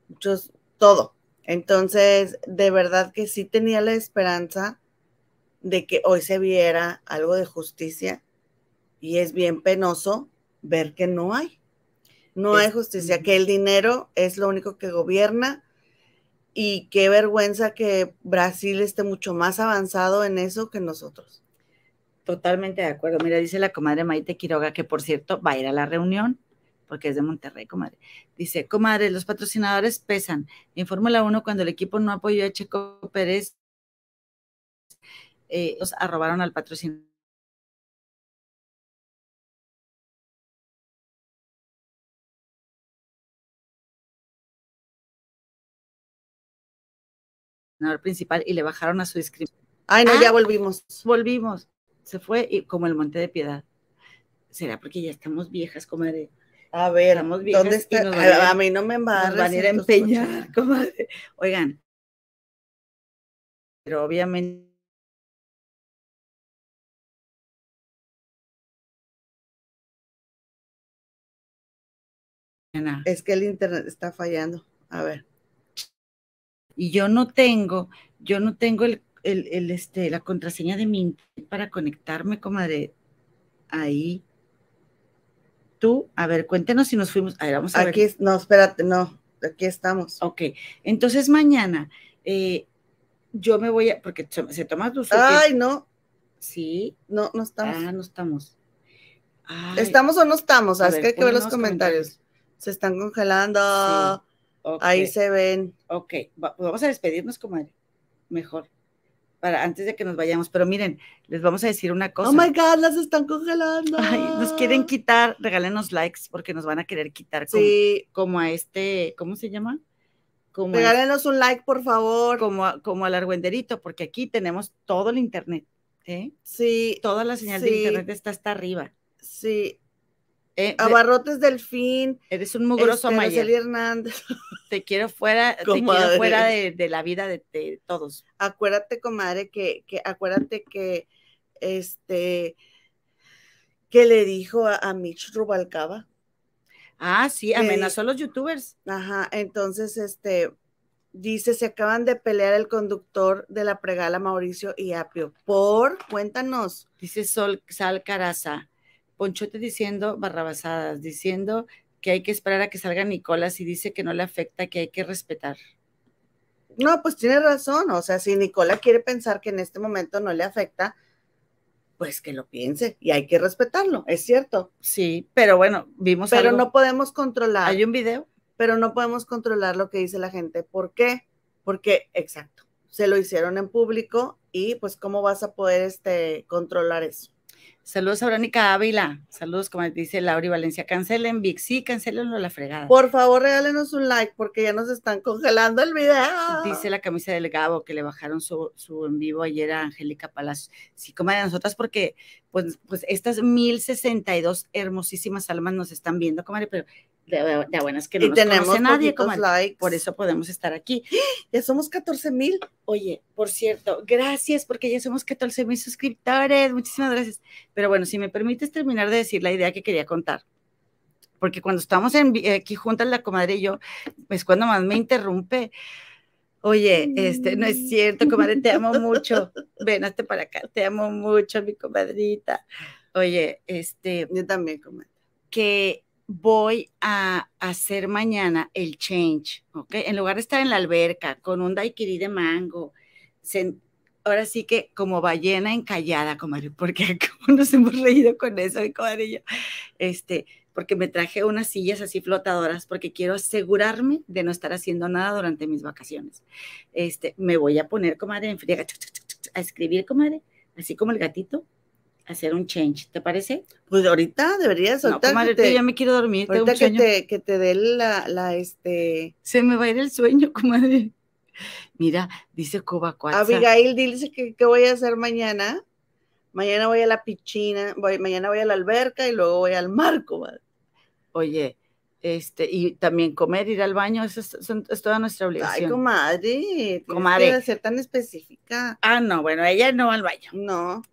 muchos, todo. Entonces, de verdad que sí tenía la esperanza de que hoy se viera algo de justicia y es bien penoso ver que no hay. No hay justicia, que el dinero es lo único que gobierna y qué vergüenza que Brasil esté mucho más avanzado en eso que nosotros. Totalmente de acuerdo. Mira, dice la comadre Maite Quiroga, que por cierto va a ir a la reunión, porque es de Monterrey, comadre. Dice, comadre, los patrocinadores pesan. En Fórmula 1, cuando el equipo no apoyó a Checo Pérez, eh, los arrobaron al patrocinador. principal y le bajaron a su inscripción. Ay, no, Ah. ya volvimos. Volvimos, se fue y como el Monte de Piedad. ¿Será porque ya estamos viejas, comadre? A ver, ¿dónde está? nos van a mí no me embarres. Nos van a ir a empeñar, comadre. Oigan. Pero obviamente. Es que el internet está fallando. A ver. Y yo no tengo, yo no tengo el, el, el, este, la contraseña de mi internet para conectarme, comadre. Ahí. Tú, a ver, cuéntenos si nos fuimos. A ver, vamos a ver. Aquí, es- no, espérate, no. Aquí estamos. Ok, entonces mañana eh, yo me voy a, porque se toma tu Ay, no, Sí, no, no estamos. ah, no estamos. Ay, ¿Estamos o no estamos? a Es ver, que hay que ver los comentarios. Se están congelando. Sí, Ahí se ven. Ok, va- vamos a despedirnos, comadre. Mejor. Para antes de que nos vayamos. Pero miren, les vamos a decir una cosa. Oh my God, las están congelando. Ay, nos quieren quitar, regálenos likes porque nos van a querer quitar Sí, como a este, ¿cómo se llama? Como, regálenos un like, por favor. como, a- como al argüenderito, porque aquí tenemos todo el internet. ¿eh? Sí, Toda la señal de Sí. internet está hasta arriba. sí. Eh, de- Abarrotes Delfín. eres un mugroso este, Mayer. Hernández. Te quiero fuera, te quiero fuera de, de la vida de, de todos. Acuérdate, comadre, que, que acuérdate que este que le dijo a, a Mitch Rubalcaba. Ah, sí, amenazó a los youtubers. Ajá, entonces este dice se acaban de pelear el conductor de la pregala Mauricio y Apio. Por, cuéntanos. Dice Sol Sal Caraza. Ponchote diciendo barrabasadas, diciendo que hay que esperar a que salga Nicolás y dice que no le afecta, que hay que respetar. No, pues tiene razón. O sea, si Nicola quiere pensar que en este momento no le afecta, pues que lo piense y hay que respetarlo, es cierto. Sí, pero bueno, vimos Pero algo. no podemos controlar. Hay un video. pero no podemos controlar lo que dice la gente. ¿Por qué? Porque, exacto, se lo hicieron en público y pues cómo vas a poder este, controlar eso. Saludos a Verónica Ávila. Saludos, como dice Lauri Valencia. Cancelen Vic. Sí, cancelenlo a la fregada. Por favor, regálenos un like porque ya nos están congelando el video. Dice la camisa del Gabo que le bajaron su, su en vivo ayer a Angélica Palacios. Sí, como de nosotras, porque pues, pues estas 1062 hermosísimas almas nos están viendo, comadre, pero de, de buenas que no y nos tenemos conoce nadie, comadre. likes. Por eso podemos estar aquí. Ya somos 14 mil. Oye, por cierto, gracias porque ya somos 14 mil suscriptores. Muchísimas gracias. Pero bueno, si me permites terminar de decir la idea que quería contar. Porque cuando estamos en, vi- aquí juntas la comadre y yo, pues cuando más me interrumpe. Oye, este, no es cierto, comadre, te amo mucho. Ven, hazte para acá, te amo mucho, mi comadrita. Oye, este, Yo también, comadre. que voy a hacer mañana el change, ¿ok? En lugar de estar en la alberca con un daiquiri de mango, ahora sí que como ballena encallada, comadre, porque como nos hemos reído con eso, mi comadre y yo, este, porque me traje unas sillas así flotadoras, porque quiero asegurarme de no estar haciendo nada durante mis vacaciones. Este, me voy a poner, comadre, en friega, a escribir, comadre, así como el gatito, hacer un change, ¿te parece? Pues ahorita deberías, No, ahorita, comadre, te, ya me quiero dormir, ahorita que sueño. te, que te dé la, la, este, Se me va a ir el sueño, comadre. Mira, dice Cuba Cuatza. Abigail dice que, que voy a hacer mañana. Mañana voy a la piscina, voy, mañana voy a la alberca y luego voy al mar, comadre. Oye, este, y también comer, ir al baño, eso es, son- es toda nuestra Ay, obligación. comadre, tienes Comadre. que ser tan específica. ah, no, bueno, ella no va al baño, No.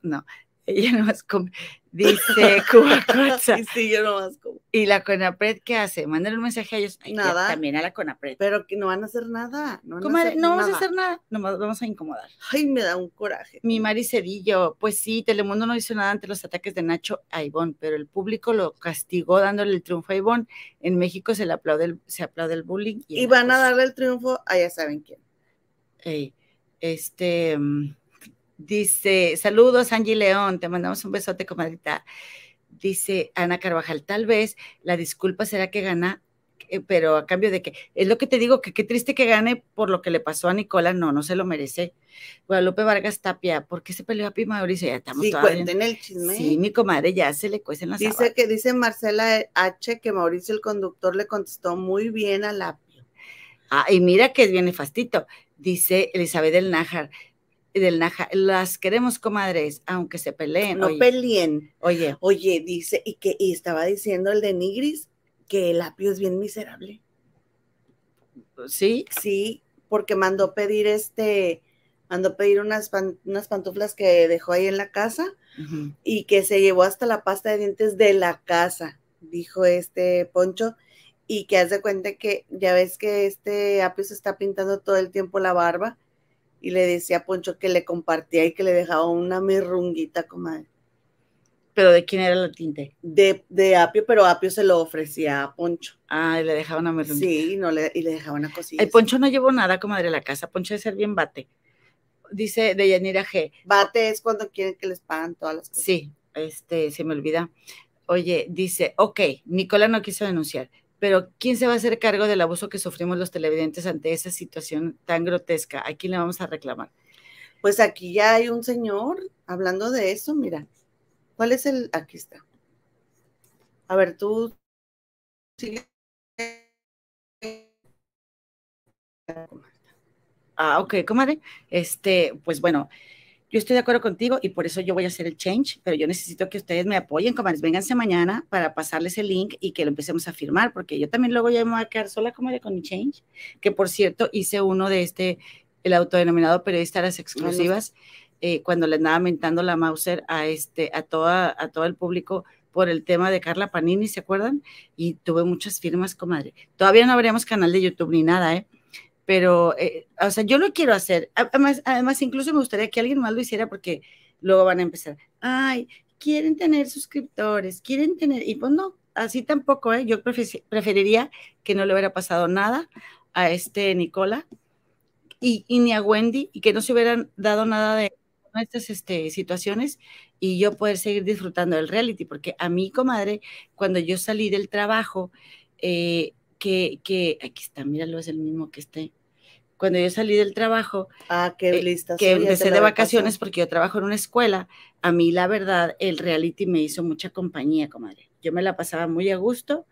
Ella no más come. Dice Cuba Cuatza. Sí, sí, yo nomás como. ¿Y la CONAPRED qué hace? Mándale un mensaje a ellos. Ay, Nada. También a la CONAPRED. Pero que no van a hacer nada. No, van a Comadre, hacer no vamos a hacer nada, nomás vamos a incomodar. Ay, me da un coraje. Mi Mari Cedillo, pues sí, Telemundo no hizo nada ante los ataques de Nacho a Ivonne, pero el público lo castigó dándole el triunfo a Ivonne. En México se le aplaude el, se aplaude el bullying. Y van a darle el triunfo a ya saben quién. Ey, este mm, dice, saludos Angie León, te mandamos un besote, comadrita. Dice Ana Carvajal, tal vez la disculpa será que gana, eh, pero a cambio de que, es lo que te digo, que qué triste que gane por lo que le pasó a Nicola, no, no se lo merece. Guadalupe Vargas Tapia, ¿por qué se peleó a Pi Mauricio? Ya estamos Sí, cuenten el chisme. Sí, mi comadre, ya se le cuecen las Dice que dice Marcela H que Mauricio el conductor le contestó muy bien al apio. Ah, y mira que es bien nefastito. Dice Elizabeth del Nájar, del Nájar, las queremos comadres, aunque se peleen. No oye, peleen. oye, Oye, dice, y que y estaba diciendo el de Nigris que el apio es bien miserable. sí, Sí, porque mandó pedir este, mandó pedir unas, pan- unas pantuflas que dejó ahí en la casa y que se llevó hasta la pasta de dientes de la casa, dijo este Poncho, y que haz de cuenta que ya ves que este apio se está pintando todo el tiempo la barba y le decía a Poncho que le compartía y que le dejaba una mirrunguita comadre, pero ¿de quién era la tinte? de, de apio, pero apio se lo ofrecía a Poncho. Ah, le dejaban a merlumbre. Sí, no le, y le dejaba una cosilla. El Poncho no llevó nada, comadre, a la casa. Poncho de ser bien bate. Dice de Yanira G. Bate es cuando quieren que les pagan todas las cosas. Sí, este, se me olvida. Oye, dice, ok, Nicola no quiso denunciar, pero ¿quién se va a hacer cargo del abuso que sufrimos los televidentes ante esa situación tan grotesca? ¿A quién le vamos a reclamar? Pues aquí ya hay un señor hablando de eso, mira. ¿Cuál es el? Aquí está. A ver, tú. sigue. Ah, ok, comadre. Este, pues bueno, yo estoy de acuerdo contigo y por eso yo voy a hacer el change, pero yo necesito que ustedes me apoyen, comadres. Vénganse mañana para pasarles el link y que lo empecemos a firmar, porque yo también luego ya me voy a quedar sola, comadre, con mi change. Que por cierto, hice uno de este, el autodenominado periodista de las exclusivas, eh, cuando le andaba mentando la Mauser a, este, a, toda, a todo el público por el tema de Carla Panini, ¿se acuerdan? Y tuve muchas firmas, comadre. Todavía no abríamos canal de YouTube ni nada, ¿eh? Pero, eh, o sea, yo lo quiero hacer. Además, además, incluso me gustaría que alguien más lo hiciera porque luego van a empezar, ay, quieren tener suscriptores, quieren tener, y pues no, así tampoco, ¿eh? Yo prefe- preferiría que no le hubiera pasado nada a este Nicola y, y ni a Wendy y que no se hubieran dado nada de estas este, situaciones y yo poder seguir disfrutando del reality, porque a mí, comadre, cuando yo salí del trabajo, eh, que, que, aquí está, míralo, es el mismo que este. Cuando yo salí del trabajo, Ah, qué eh, lista. que soy, ya empecé de vacaciones porque yo trabajo en una escuela, a mí la verdad, el reality me hizo mucha compañía, comadre. Yo me la pasaba muy a gusto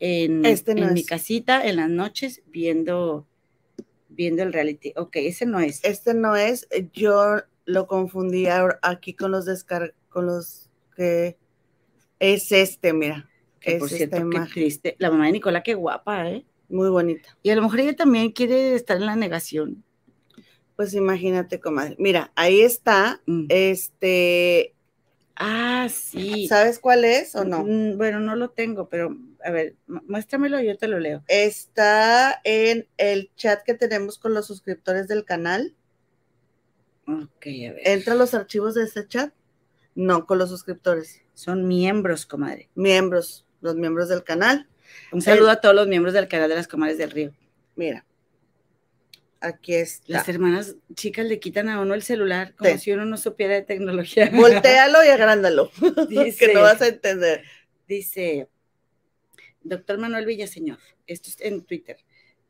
en, Este no en mi casita, en las noches, viendo, viendo el reality. Ok, ese no es. Este no es, eh, yo lo confundí aquí con los descar con los que es este, mira. Que es por cierto, qué triste. La mamá de Nicola, qué guapa, ¿eh? Muy bonita. Y a lo mejor ella también quiere estar en la negación. Pues imagínate, comadre. Mira, ahí está. Mm. Este, Ah, sí. ¿sabes cuál es o no? Mm, Bueno, no lo tengo, pero a ver, mu- muéstramelo y yo te lo leo. Está en el chat que tenemos con los suscriptores del canal. Ok, a ver. ¿Entra los archivos de ese chat? No, con los suscriptores. Son miembros, comadre. Miembros, los miembros del canal. Un saludo a todos los miembros del canal de las comadres del río. Mira. Aquí está. Las hermanas chicas le quitan a uno el celular como Sí. si uno no supiera de tecnología. Voltéalo y agrándalo. Dice- que no vas a entender. Dice, doctor Manuel Villaseñor, esto es en Twitter.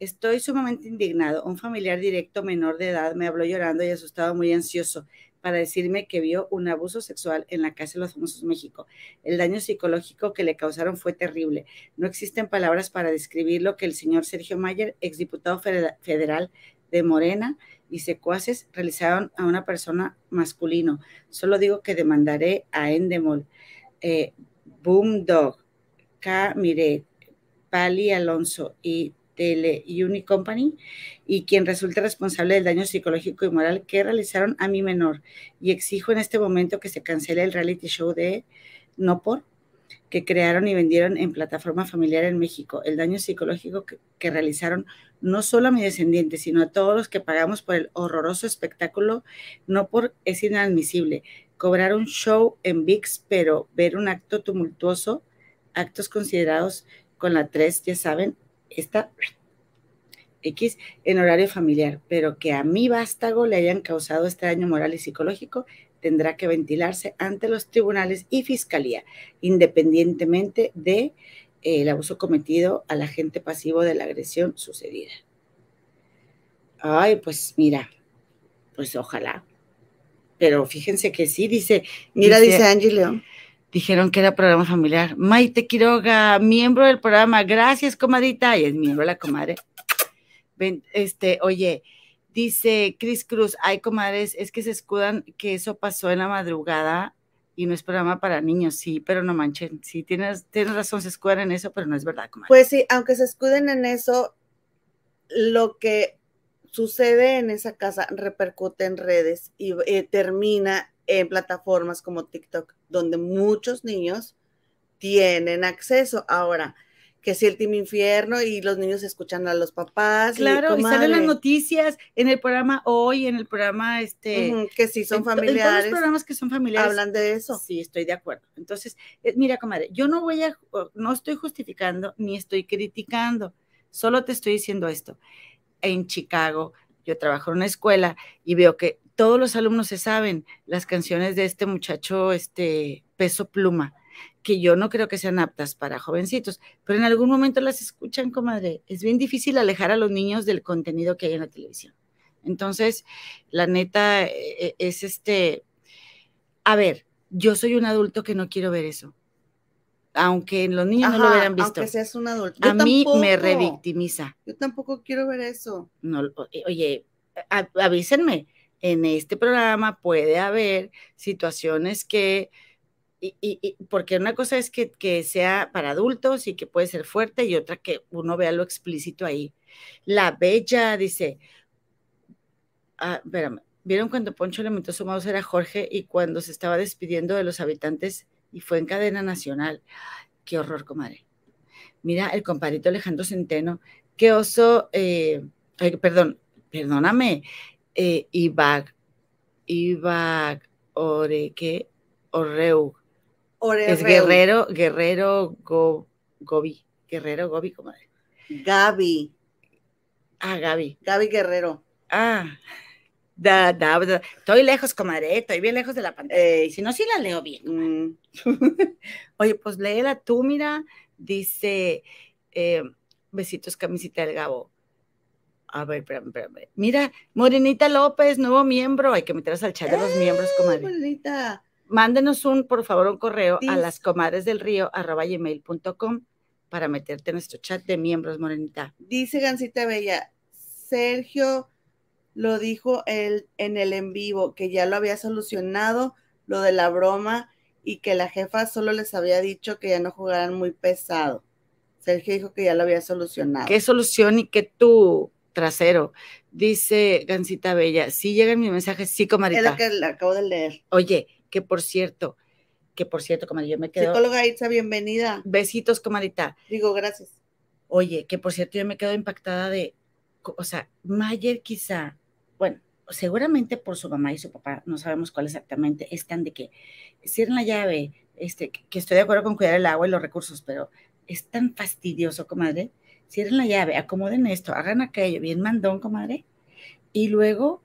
Estoy sumamente indignado. Un familiar directo menor de edad me habló llorando y asustado, muy ansioso, para decirme que vio un abuso sexual en la Casa de los Famosos México. El daño psicológico que le causaron fue terrible. No existen palabras para describir lo que el señor Sergio Mayer, exdiputado fede- federal de Morena, y secuaces realizaron a una persona masculino. Solo digo que demandaré a Endemol, eh, Boom Dog, K. Miret, Pali Alonso y Tele Uni Company y quien resulte responsable del daño psicológico y moral que realizaron a mi menor. Y exijo en este momento que se cancele el reality show de No Por que crearon y vendieron en plataforma familiar en México. El daño psicológico que, que realizaron no solo a mi descendiente, sino a todos los que pagamos por el horroroso espectáculo, no por es inadmisible. Cobrar un show en VIX, pero ver un acto tumultuoso, actos considerados con la 3, ya saben, esta X en horario familiar, pero que a mi vástago le hayan causado este daño moral y psicológico, tendrá que ventilarse ante los tribunales y fiscalía, independientemente de eh, el abuso cometido al agente pasivo de la agresión sucedida. Ay, pues mira, pues ojalá. Pero fíjense que sí, dice, Mira, dice Angie León. Dijeron que era programa familiar. Maite Quiroga, miembro del programa, gracias, comadita, y es miembro de la comadre. Este, oye, dice Cris Cruz, ay, comadres, es que se escudan que eso pasó en la madrugada y no es programa para niños, sí, pero no manchen, sí, tienes, tienes razón, se escudan en eso, pero no es verdad, comadre. Pues sí, aunque se escuden en eso, lo que sucede en esa casa repercute en redes y eh, termina en plataformas como TikTok, donde muchos niños tienen acceso. Ahora, que si el Team Infierno y los niños escuchan a los papás. Claro, y salen las noticias en el programa hoy, en el programa, este... que si son en to- En todos familiares, los programas que son familiares. hablan de eso. Sí, estoy de acuerdo. Entonces, eh, mira, comadre, yo no voy a, no estoy justificando ni estoy criticando, solo te estoy diciendo esto. En Chicago, yo trabajo en una escuela y veo que todos los alumnos se saben las canciones de este muchacho, este peso pluma, que yo no creo que sean aptas para jovencitos, pero en algún momento las escuchan, comadre. Es bien difícil alejar a los niños del contenido que hay en la televisión. Entonces, la neta eh, eh, es este, a ver, yo soy un adulto que no quiero ver eso. Aunque los niños no lo hubieran visto. Aunque seas un adulto. Yo A mí me revictimiza. Yo tampoco quiero ver eso. No, oye, avísenme, en este programa puede haber situaciones que, y, y- y- porque una cosa es que, que sea para adultos y que puede ser fuerte y otra que uno vea lo explícito ahí. La Bella dice, ah, espérame, ¿vieron cuando Poncho le metió su mouse era Jorge y cuando se estaba despidiendo de los habitantes y fue en cadena nacional? Qué horror, comadre. Mira, el compadrito Alejandro Centeno, qué oso, eh, perdón, perdóname, eh, Ibag, Ibag, Ore, ¿qué? Orreu, Ore- es Guerrero, Guerrero Go- Gobi, Guerrero Gobi, comadre. Gaby, Ah, Gaby. Gaby Guerrero. Ah, da, da, da. estoy lejos, comadre, estoy bien lejos de la pantalla. Si no, sí la leo bien. mm, Oye, pues léela tú, mira, dice, eh, besitos, camisita del Gabo. A ver, espérame, espérame. Mira, Morenita López, nuevo miembro. Hay que meterse al chat de los miembros, comadre. bonita. Mándenos un, por favor, un correo a las comadres del río arroba gmail.com para meterte en nuestro chat de miembros, Morenita. Dice Gancita Bella, Sergio lo dijo él en el en vivo, que ya lo había solucionado, lo de la broma, y que la jefa solo les había dicho que ya no jugaran muy pesado. Sergio dijo que ya lo había solucionado. ¿Qué solución y qué tu trasero? Dice Gancita Bella, sí llegan mis mensajes, sí, Es comadita. lo que le acabo de leer. Oye, que por cierto, que por cierto, comadre, yo me quedo... Psicóloga Itza, bienvenida. Besitos, comadita. Digo, gracias. Oye, que por cierto, yo me quedo impactada de, o sea, Mayer quizá, bueno, seguramente por su mamá y su papá, no sabemos cuál exactamente, están de que cierren la llave, este, que que estoy de acuerdo con cuidar el agua y los recursos, pero es tan fastidioso, comadre. Cierren la llave, acomoden esto, hagan aquello, bien mandón, comadre. Y luego,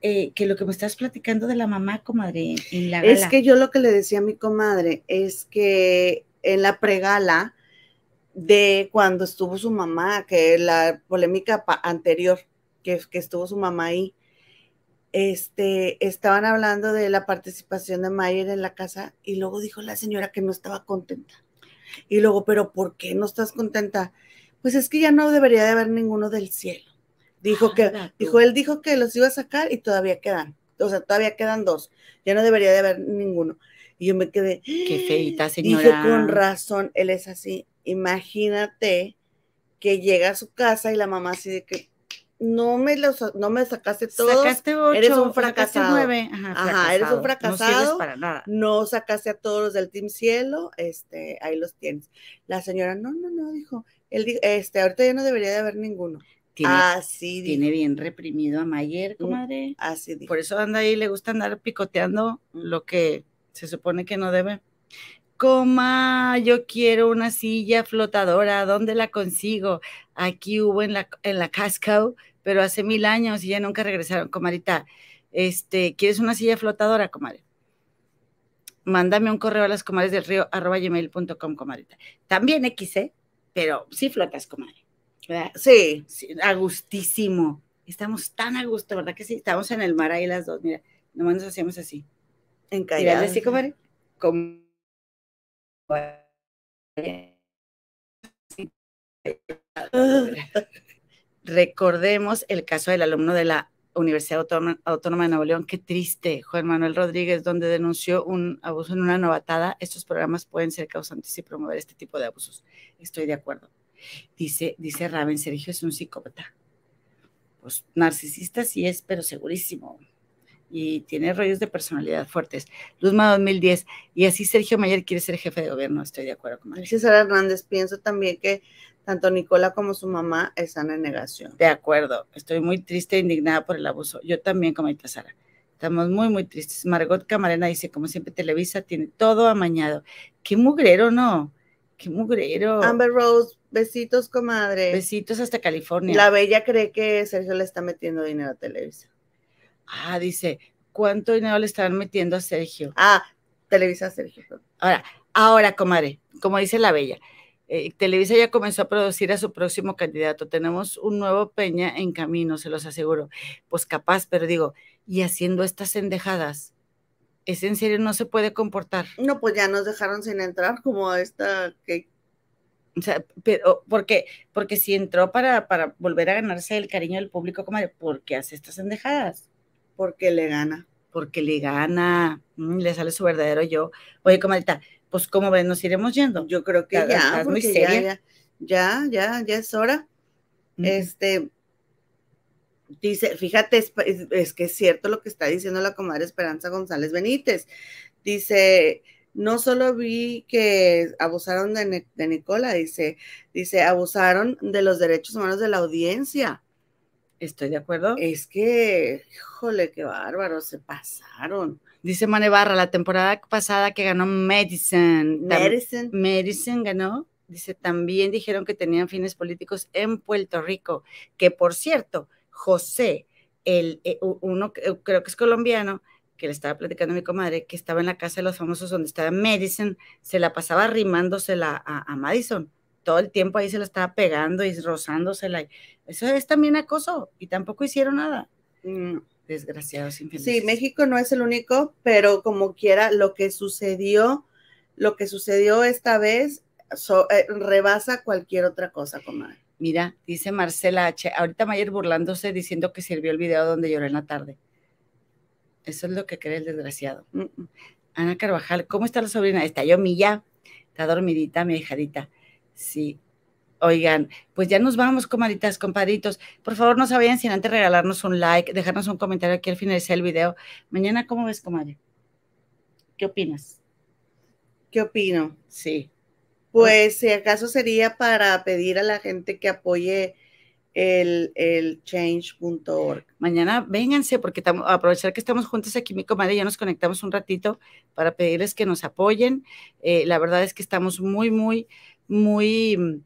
eh, que lo que me estás platicando de la mamá, comadre, en la Es que yo lo que le decía a mi comadre es que en la pregala de cuando estuvo su mamá, que la polémica anterior, que, que estuvo su mamá ahí, este, estaban hablando de la participación de Mayer en la casa y luego dijo la señora que no estaba contenta. Y luego, pero ¿por qué no estás contenta? Pues es que ya no debería de haber ninguno del cielo. Dijo que, dijo, él dijo que los iba a sacar y todavía quedan. O sea, todavía quedan dos. Ya no debería de haber ninguno. Y yo me quedé. Qué feita, Dije, señora. con razón, él es así. Imagínate que llega a su casa y la mamá así de que no me los, no me sacaste todos, Sacaste ocho, eres un fracasado. nueve. Ajá, Ajá, eres un No fracasado. para nada. no sacaste a todos los del Team Cielo, este, ahí los tienes. La señora, no, no, no, dijo, él dijo, este, ahorita ya no debería de haber ninguno. Tiene, así dijo, tiene bien reprimido a Mayer, Mm. comadre. así dijo. Por eso anda ahí, le gusta andar picoteando lo que se supone que no debe. Coma, yo quiero una silla flotadora, ¿dónde la consigo? Aquí hubo en la, en la Casco, pero hace mil años y ya nunca regresaron, comadita. Este, ¿quieres una silla flotadora, comadre? Mándame un correo a las comadres del río, arroba gmail.com, comadita. También X, ¿eh? Pero sí flotas, comadre. ¿verdad? Sí, Sí, a gustísimo. Estamos tan a gusto, ¿verdad que sí? Estamos en el mar ahí las dos, mira, nomás nos hacíamos así. Encalladas. así, comadre. Como... Recordemos el caso del alumno de la Universidad Autónoma, de Nuevo León. Qué triste, Juan Manuel Rodríguez, donde denunció un abuso en una novatada. Estos programas pueden ser causantes y promover este tipo de abusos. Estoy de acuerdo. Dice, dice Raven, Sergio es un psicópata. Pues narcisista sí es, pero segurísimo. Y tiene rollos de personalidad fuertes. Luzma 2010. Y así Sergio Mayer quiere ser jefe de gobierno. Estoy de acuerdo con Dice Sara Hernández, pienso también que tanto Nicola como su mamá están en negación. De acuerdo. Estoy muy triste e indignada por el abuso. Yo también, como dice Sara. Estamos muy, muy tristes. Margot Camarena dice, como siempre, Televisa tiene todo amañado. Qué mugrero, ¿no? Qué mugrero. Amber Rose, besitos, comadre. Besitos hasta California. La Bella cree que Sergio le está metiendo dinero a Televisa. Ah, dice, ¿cuánto dinero le están metiendo a Sergio? Ah, Televisa Sergio. Ahora, ahora, comadre, como dice la Bella, eh, Televisa ya comenzó a producir a su próximo candidato. Tenemos un nuevo Peña en camino, se los aseguro. Pues capaz, pero digo, y haciendo estas endejadas, ¿es en serio no se puede comportar? No, pues ya nos dejaron sin entrar, como esta que O sea, pero, ¿por qué? Porque si entró para, para volver a ganarse el cariño del público, comadre, ¿por qué hace estas endejadas? porque le gana. Porque le gana, mm, le sale su verdadero yo. Oye, comadita, pues como ven, nos iremos yendo. Yo creo que ya, estás muy seria. ya, ya, ya, ya es hora. Este, dice, fíjate, es, que es cierto lo que está diciendo la comadre Esperanza González Benítez. Dice, no solo vi que abusaron de, de Nicola, dice, dice, abusaron de los derechos humanos de la audiencia. Estoy de acuerdo. Es que, híjole, qué bárbaro, se pasaron. Dice Mane Barra, la temporada pasada que ganó Medicine. Medicine. Medicine ganó. Dice, también dijeron que tenían fines políticos en Puerto Rico. Que por cierto, José, el, eh, uno que- creo que es colombiano, que le estaba platicando a mi comadre, que estaba en la casa de los famosos donde estaba Medicine, se la pasaba arrimándosela a, a Madison. Todo el tiempo ahí se la estaba pegando y rozándosela. Eso es también acoso y tampoco hicieron nada. Desgraciados, infelices. Sí, México no es el único, pero como quiera, lo que sucedió, lo que sucedió esta vez so- eh, rebasa cualquier otra cosa, comadre. Mira, dice Marcela H. Ahorita Mayer burlándose diciendo que sirvió el video donde lloré en la tarde. Eso es lo que cree el desgraciado. Mm, mm. Ana Carvajal, ¿cómo está la sobrina? Está yo, Milla. Está dormidita, mi hijadita. Sí. Oigan, pues ya nos vamos, comaditas, compadritos. Por favor, no se vayan sin antes regalarnos un like, dejarnos un comentario aquí al finalizar el video. Mañana, ¿cómo ves, comadre? ¿Qué opinas? ¿Qué opino? Sí. Pues si acaso sería para pedir a la gente que apoye el, el change.org. Mañana vénganse porque aprovechar que estamos juntos aquí, mi comadre, ya nos conectamos un ratito para pedirles que nos apoyen. Eh, la verdad es que estamos muy, muy, muy mm,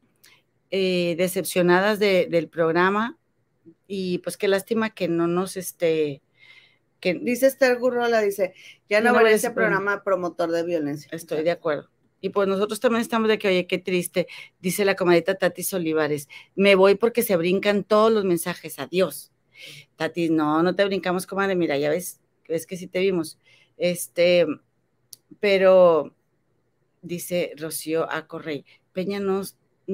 eh, decepcionadas de- del programa y pues qué lástima que no nos, este, que Dice Esther Gurrola, dice, ya no no ese programa. promotor de violencia. Estoy de acuerdo. Y pues nosotros también estamos de que, oye, qué triste, dice la comadita Tati Olivares. Me voy porque se brincan todos los mensajes. Adiós. Tati, no, no te brincamos, comadre. Mira, ya ves, ves que sí te vimos. Este, pero dice Rocío Acorrey, Peña no,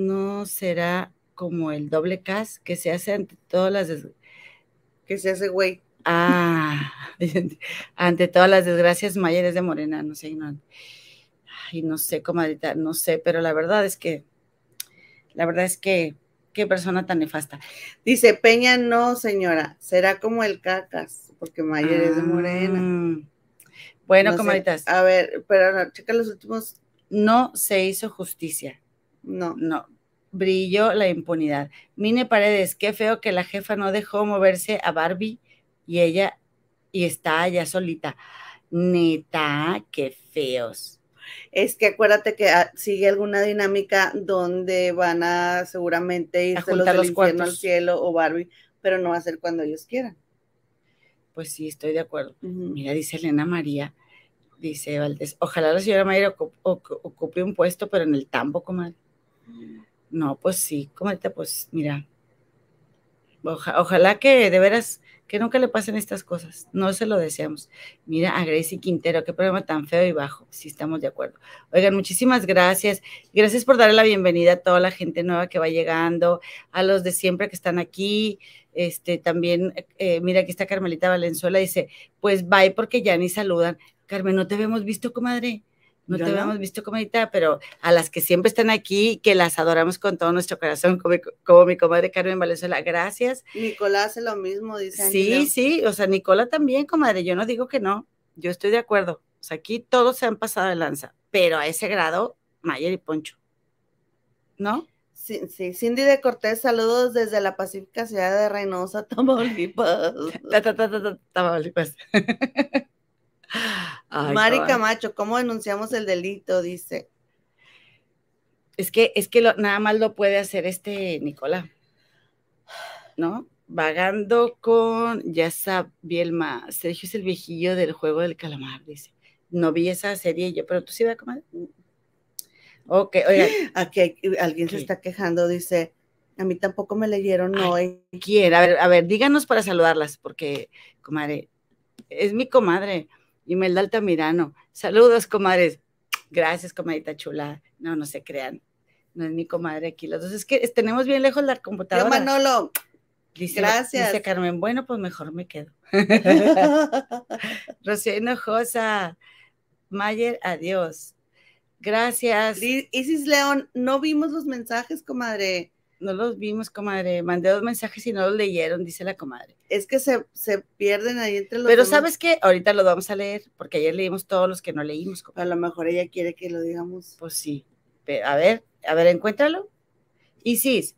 no será como el doble cas que se hace ante todas las Que se hace güey. Ah, ante todas las desgracias mayores de Morena, no sé, no, ay, no sé, comadita, no sé, pero la verdad es que, la verdad es que, qué persona tan nefasta. Dice, Peña no, señora, será como el cacas, porque Mayer es de Morena. Mm. Bueno, No sé. A ver, pero no, checa los últimos, no se hizo justicia, no. no, brilló la impunidad. Mine Paredes, qué feo que la jefa no dejó moverse a Barbie y ella, y está allá solita. Neta, qué feos. Es que acuérdate que ah, sigue alguna dinámica donde van a seguramente irse los juntar del los infierno al cielo o Barbie, pero no va a ser cuando ellos quieran. Pues sí, estoy de acuerdo. Mira, dice Elena María, dice Valdés, ojalá la señora ocu- ocupe un puesto, pero en el tambo, comadre. No, pues sí, comadre, pues mira, oja- ojalá que de veras, que nunca le pasen estas cosas, no se lo deseamos. Mira a Gracie Quintero, qué programa tan feo y bajo, sí estamos de acuerdo. Oigan, muchísimas gracias, gracias por darle la bienvenida a toda la gente nueva que va llegando, a los de siempre que están aquí, este, también, eh, mira, aquí está Carmelita Valenzuela, dice, pues bye porque ya ni saludan. Carmen, no te habíamos visto, comadre. No ¿Ya te no? habíamos visto, comadita, pero a las que siempre están aquí, que las adoramos con todo nuestro corazón, como, como mi comadre Carmen Valenzuela, gracias. Nicolás hace lo mismo, dice Sí, sí, o sea, Nicola también, comadre, yo no digo que no, yo estoy de acuerdo. O sea, aquí todos se han pasado de lanza, pero a ese grado, Mayer y Poncho. ¿No? Sí, sí, Cindy de Cortés, saludos desde la pacífica ciudad de Reynosa, Tamaulipas. Ta, ta, ta, ta, ta, Tamaulipas. Ay, Mari. Camacho, ¿cómo denunciamos el delito? Dice. Es que, es que lo- nada más lo puede hacer este Nicola, ¿no? Vagando con Yasa Bielma. Sergio es el viejillo del juego del calamar, dice. No vi esa serie yo, pero tú sí, ¿verdad, comadre? Ok, oigan, Aquí hay- alguien se está quejando, dice. A mí tampoco me leyeron hoy. ¿quién? A ver, a ver, díganos para saludarlas, porque, comadre, es mi comadre, Imelda Altamirano. Saludos, comadres. Gracias, comadita chula. No, no se crean. No es mi comadre aquí. Los dos es que tenemos bien lejos la Yo, computadora. Manolo. Dice, Gracias. Dice Carmen, bueno, pues mejor me quedo. Rocío Hinojosa, Mayer, adiós. Gracias. Isis León, no vimos los mensajes, comadre. No los vimos, comadre. Mandé dos mensajes y no los leyeron, dice la comadre. Es que se, se pierden ahí entre los Pero demás. ¿sabes qué? Ahorita lo vamos a leer, porque ayer leímos todos los que no leímos. comadre. A lo mejor ella quiere que lo digamos. Pues sí. A ver, a ver, encuéntralo. Y sí,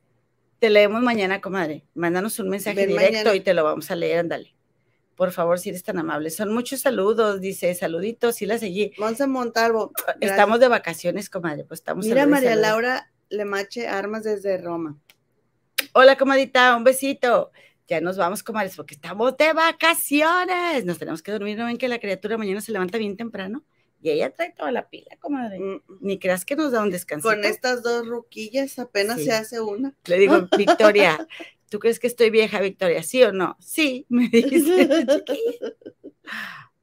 te leemos mañana, comadre. Mándanos un mensaje Ven directo mañana. y te lo vamos a leer, ándale. Por favor, si eres tan amable. Son muchos saludos, dice, saluditos, sí la seguí. Monse Montalvo. gracias. Estamos de vacaciones, comadre, pues estamos Mira, María saludos. Laura Lemache Armas desde Roma. Hola, comadita, un besito. Ya nos vamos, comadres, porque estamos de vacaciones. Nos tenemos que dormir, ¿no ven que la criatura mañana se levanta bien temprano? Y ella trae toda la pila, comadre. Mm, Ni creas que nos da un descanso. Con estas dos ruquillas apenas Sí. se hace una. Le digo, Victoria, ¿tú crees que estoy vieja, Victoria? ¿Sí o no? Sí, me dice.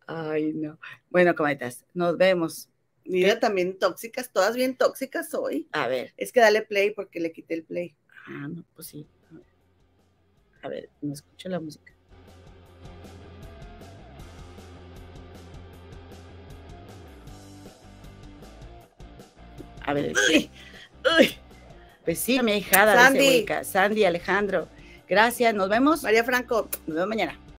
Ay, no. Bueno, comaditas, nos vemos. Mira, también tóxicas, todas bien tóxicas hoy. A ver. Es que dale play porque le quité el play. Ah, no, pues sí. A ver, no escucho la música. A ver. Uy. Pues sí, mi hijada. Sandy. Sandy, Alejandro. Gracias, nos vemos. María Franco. Nos vemos mañana.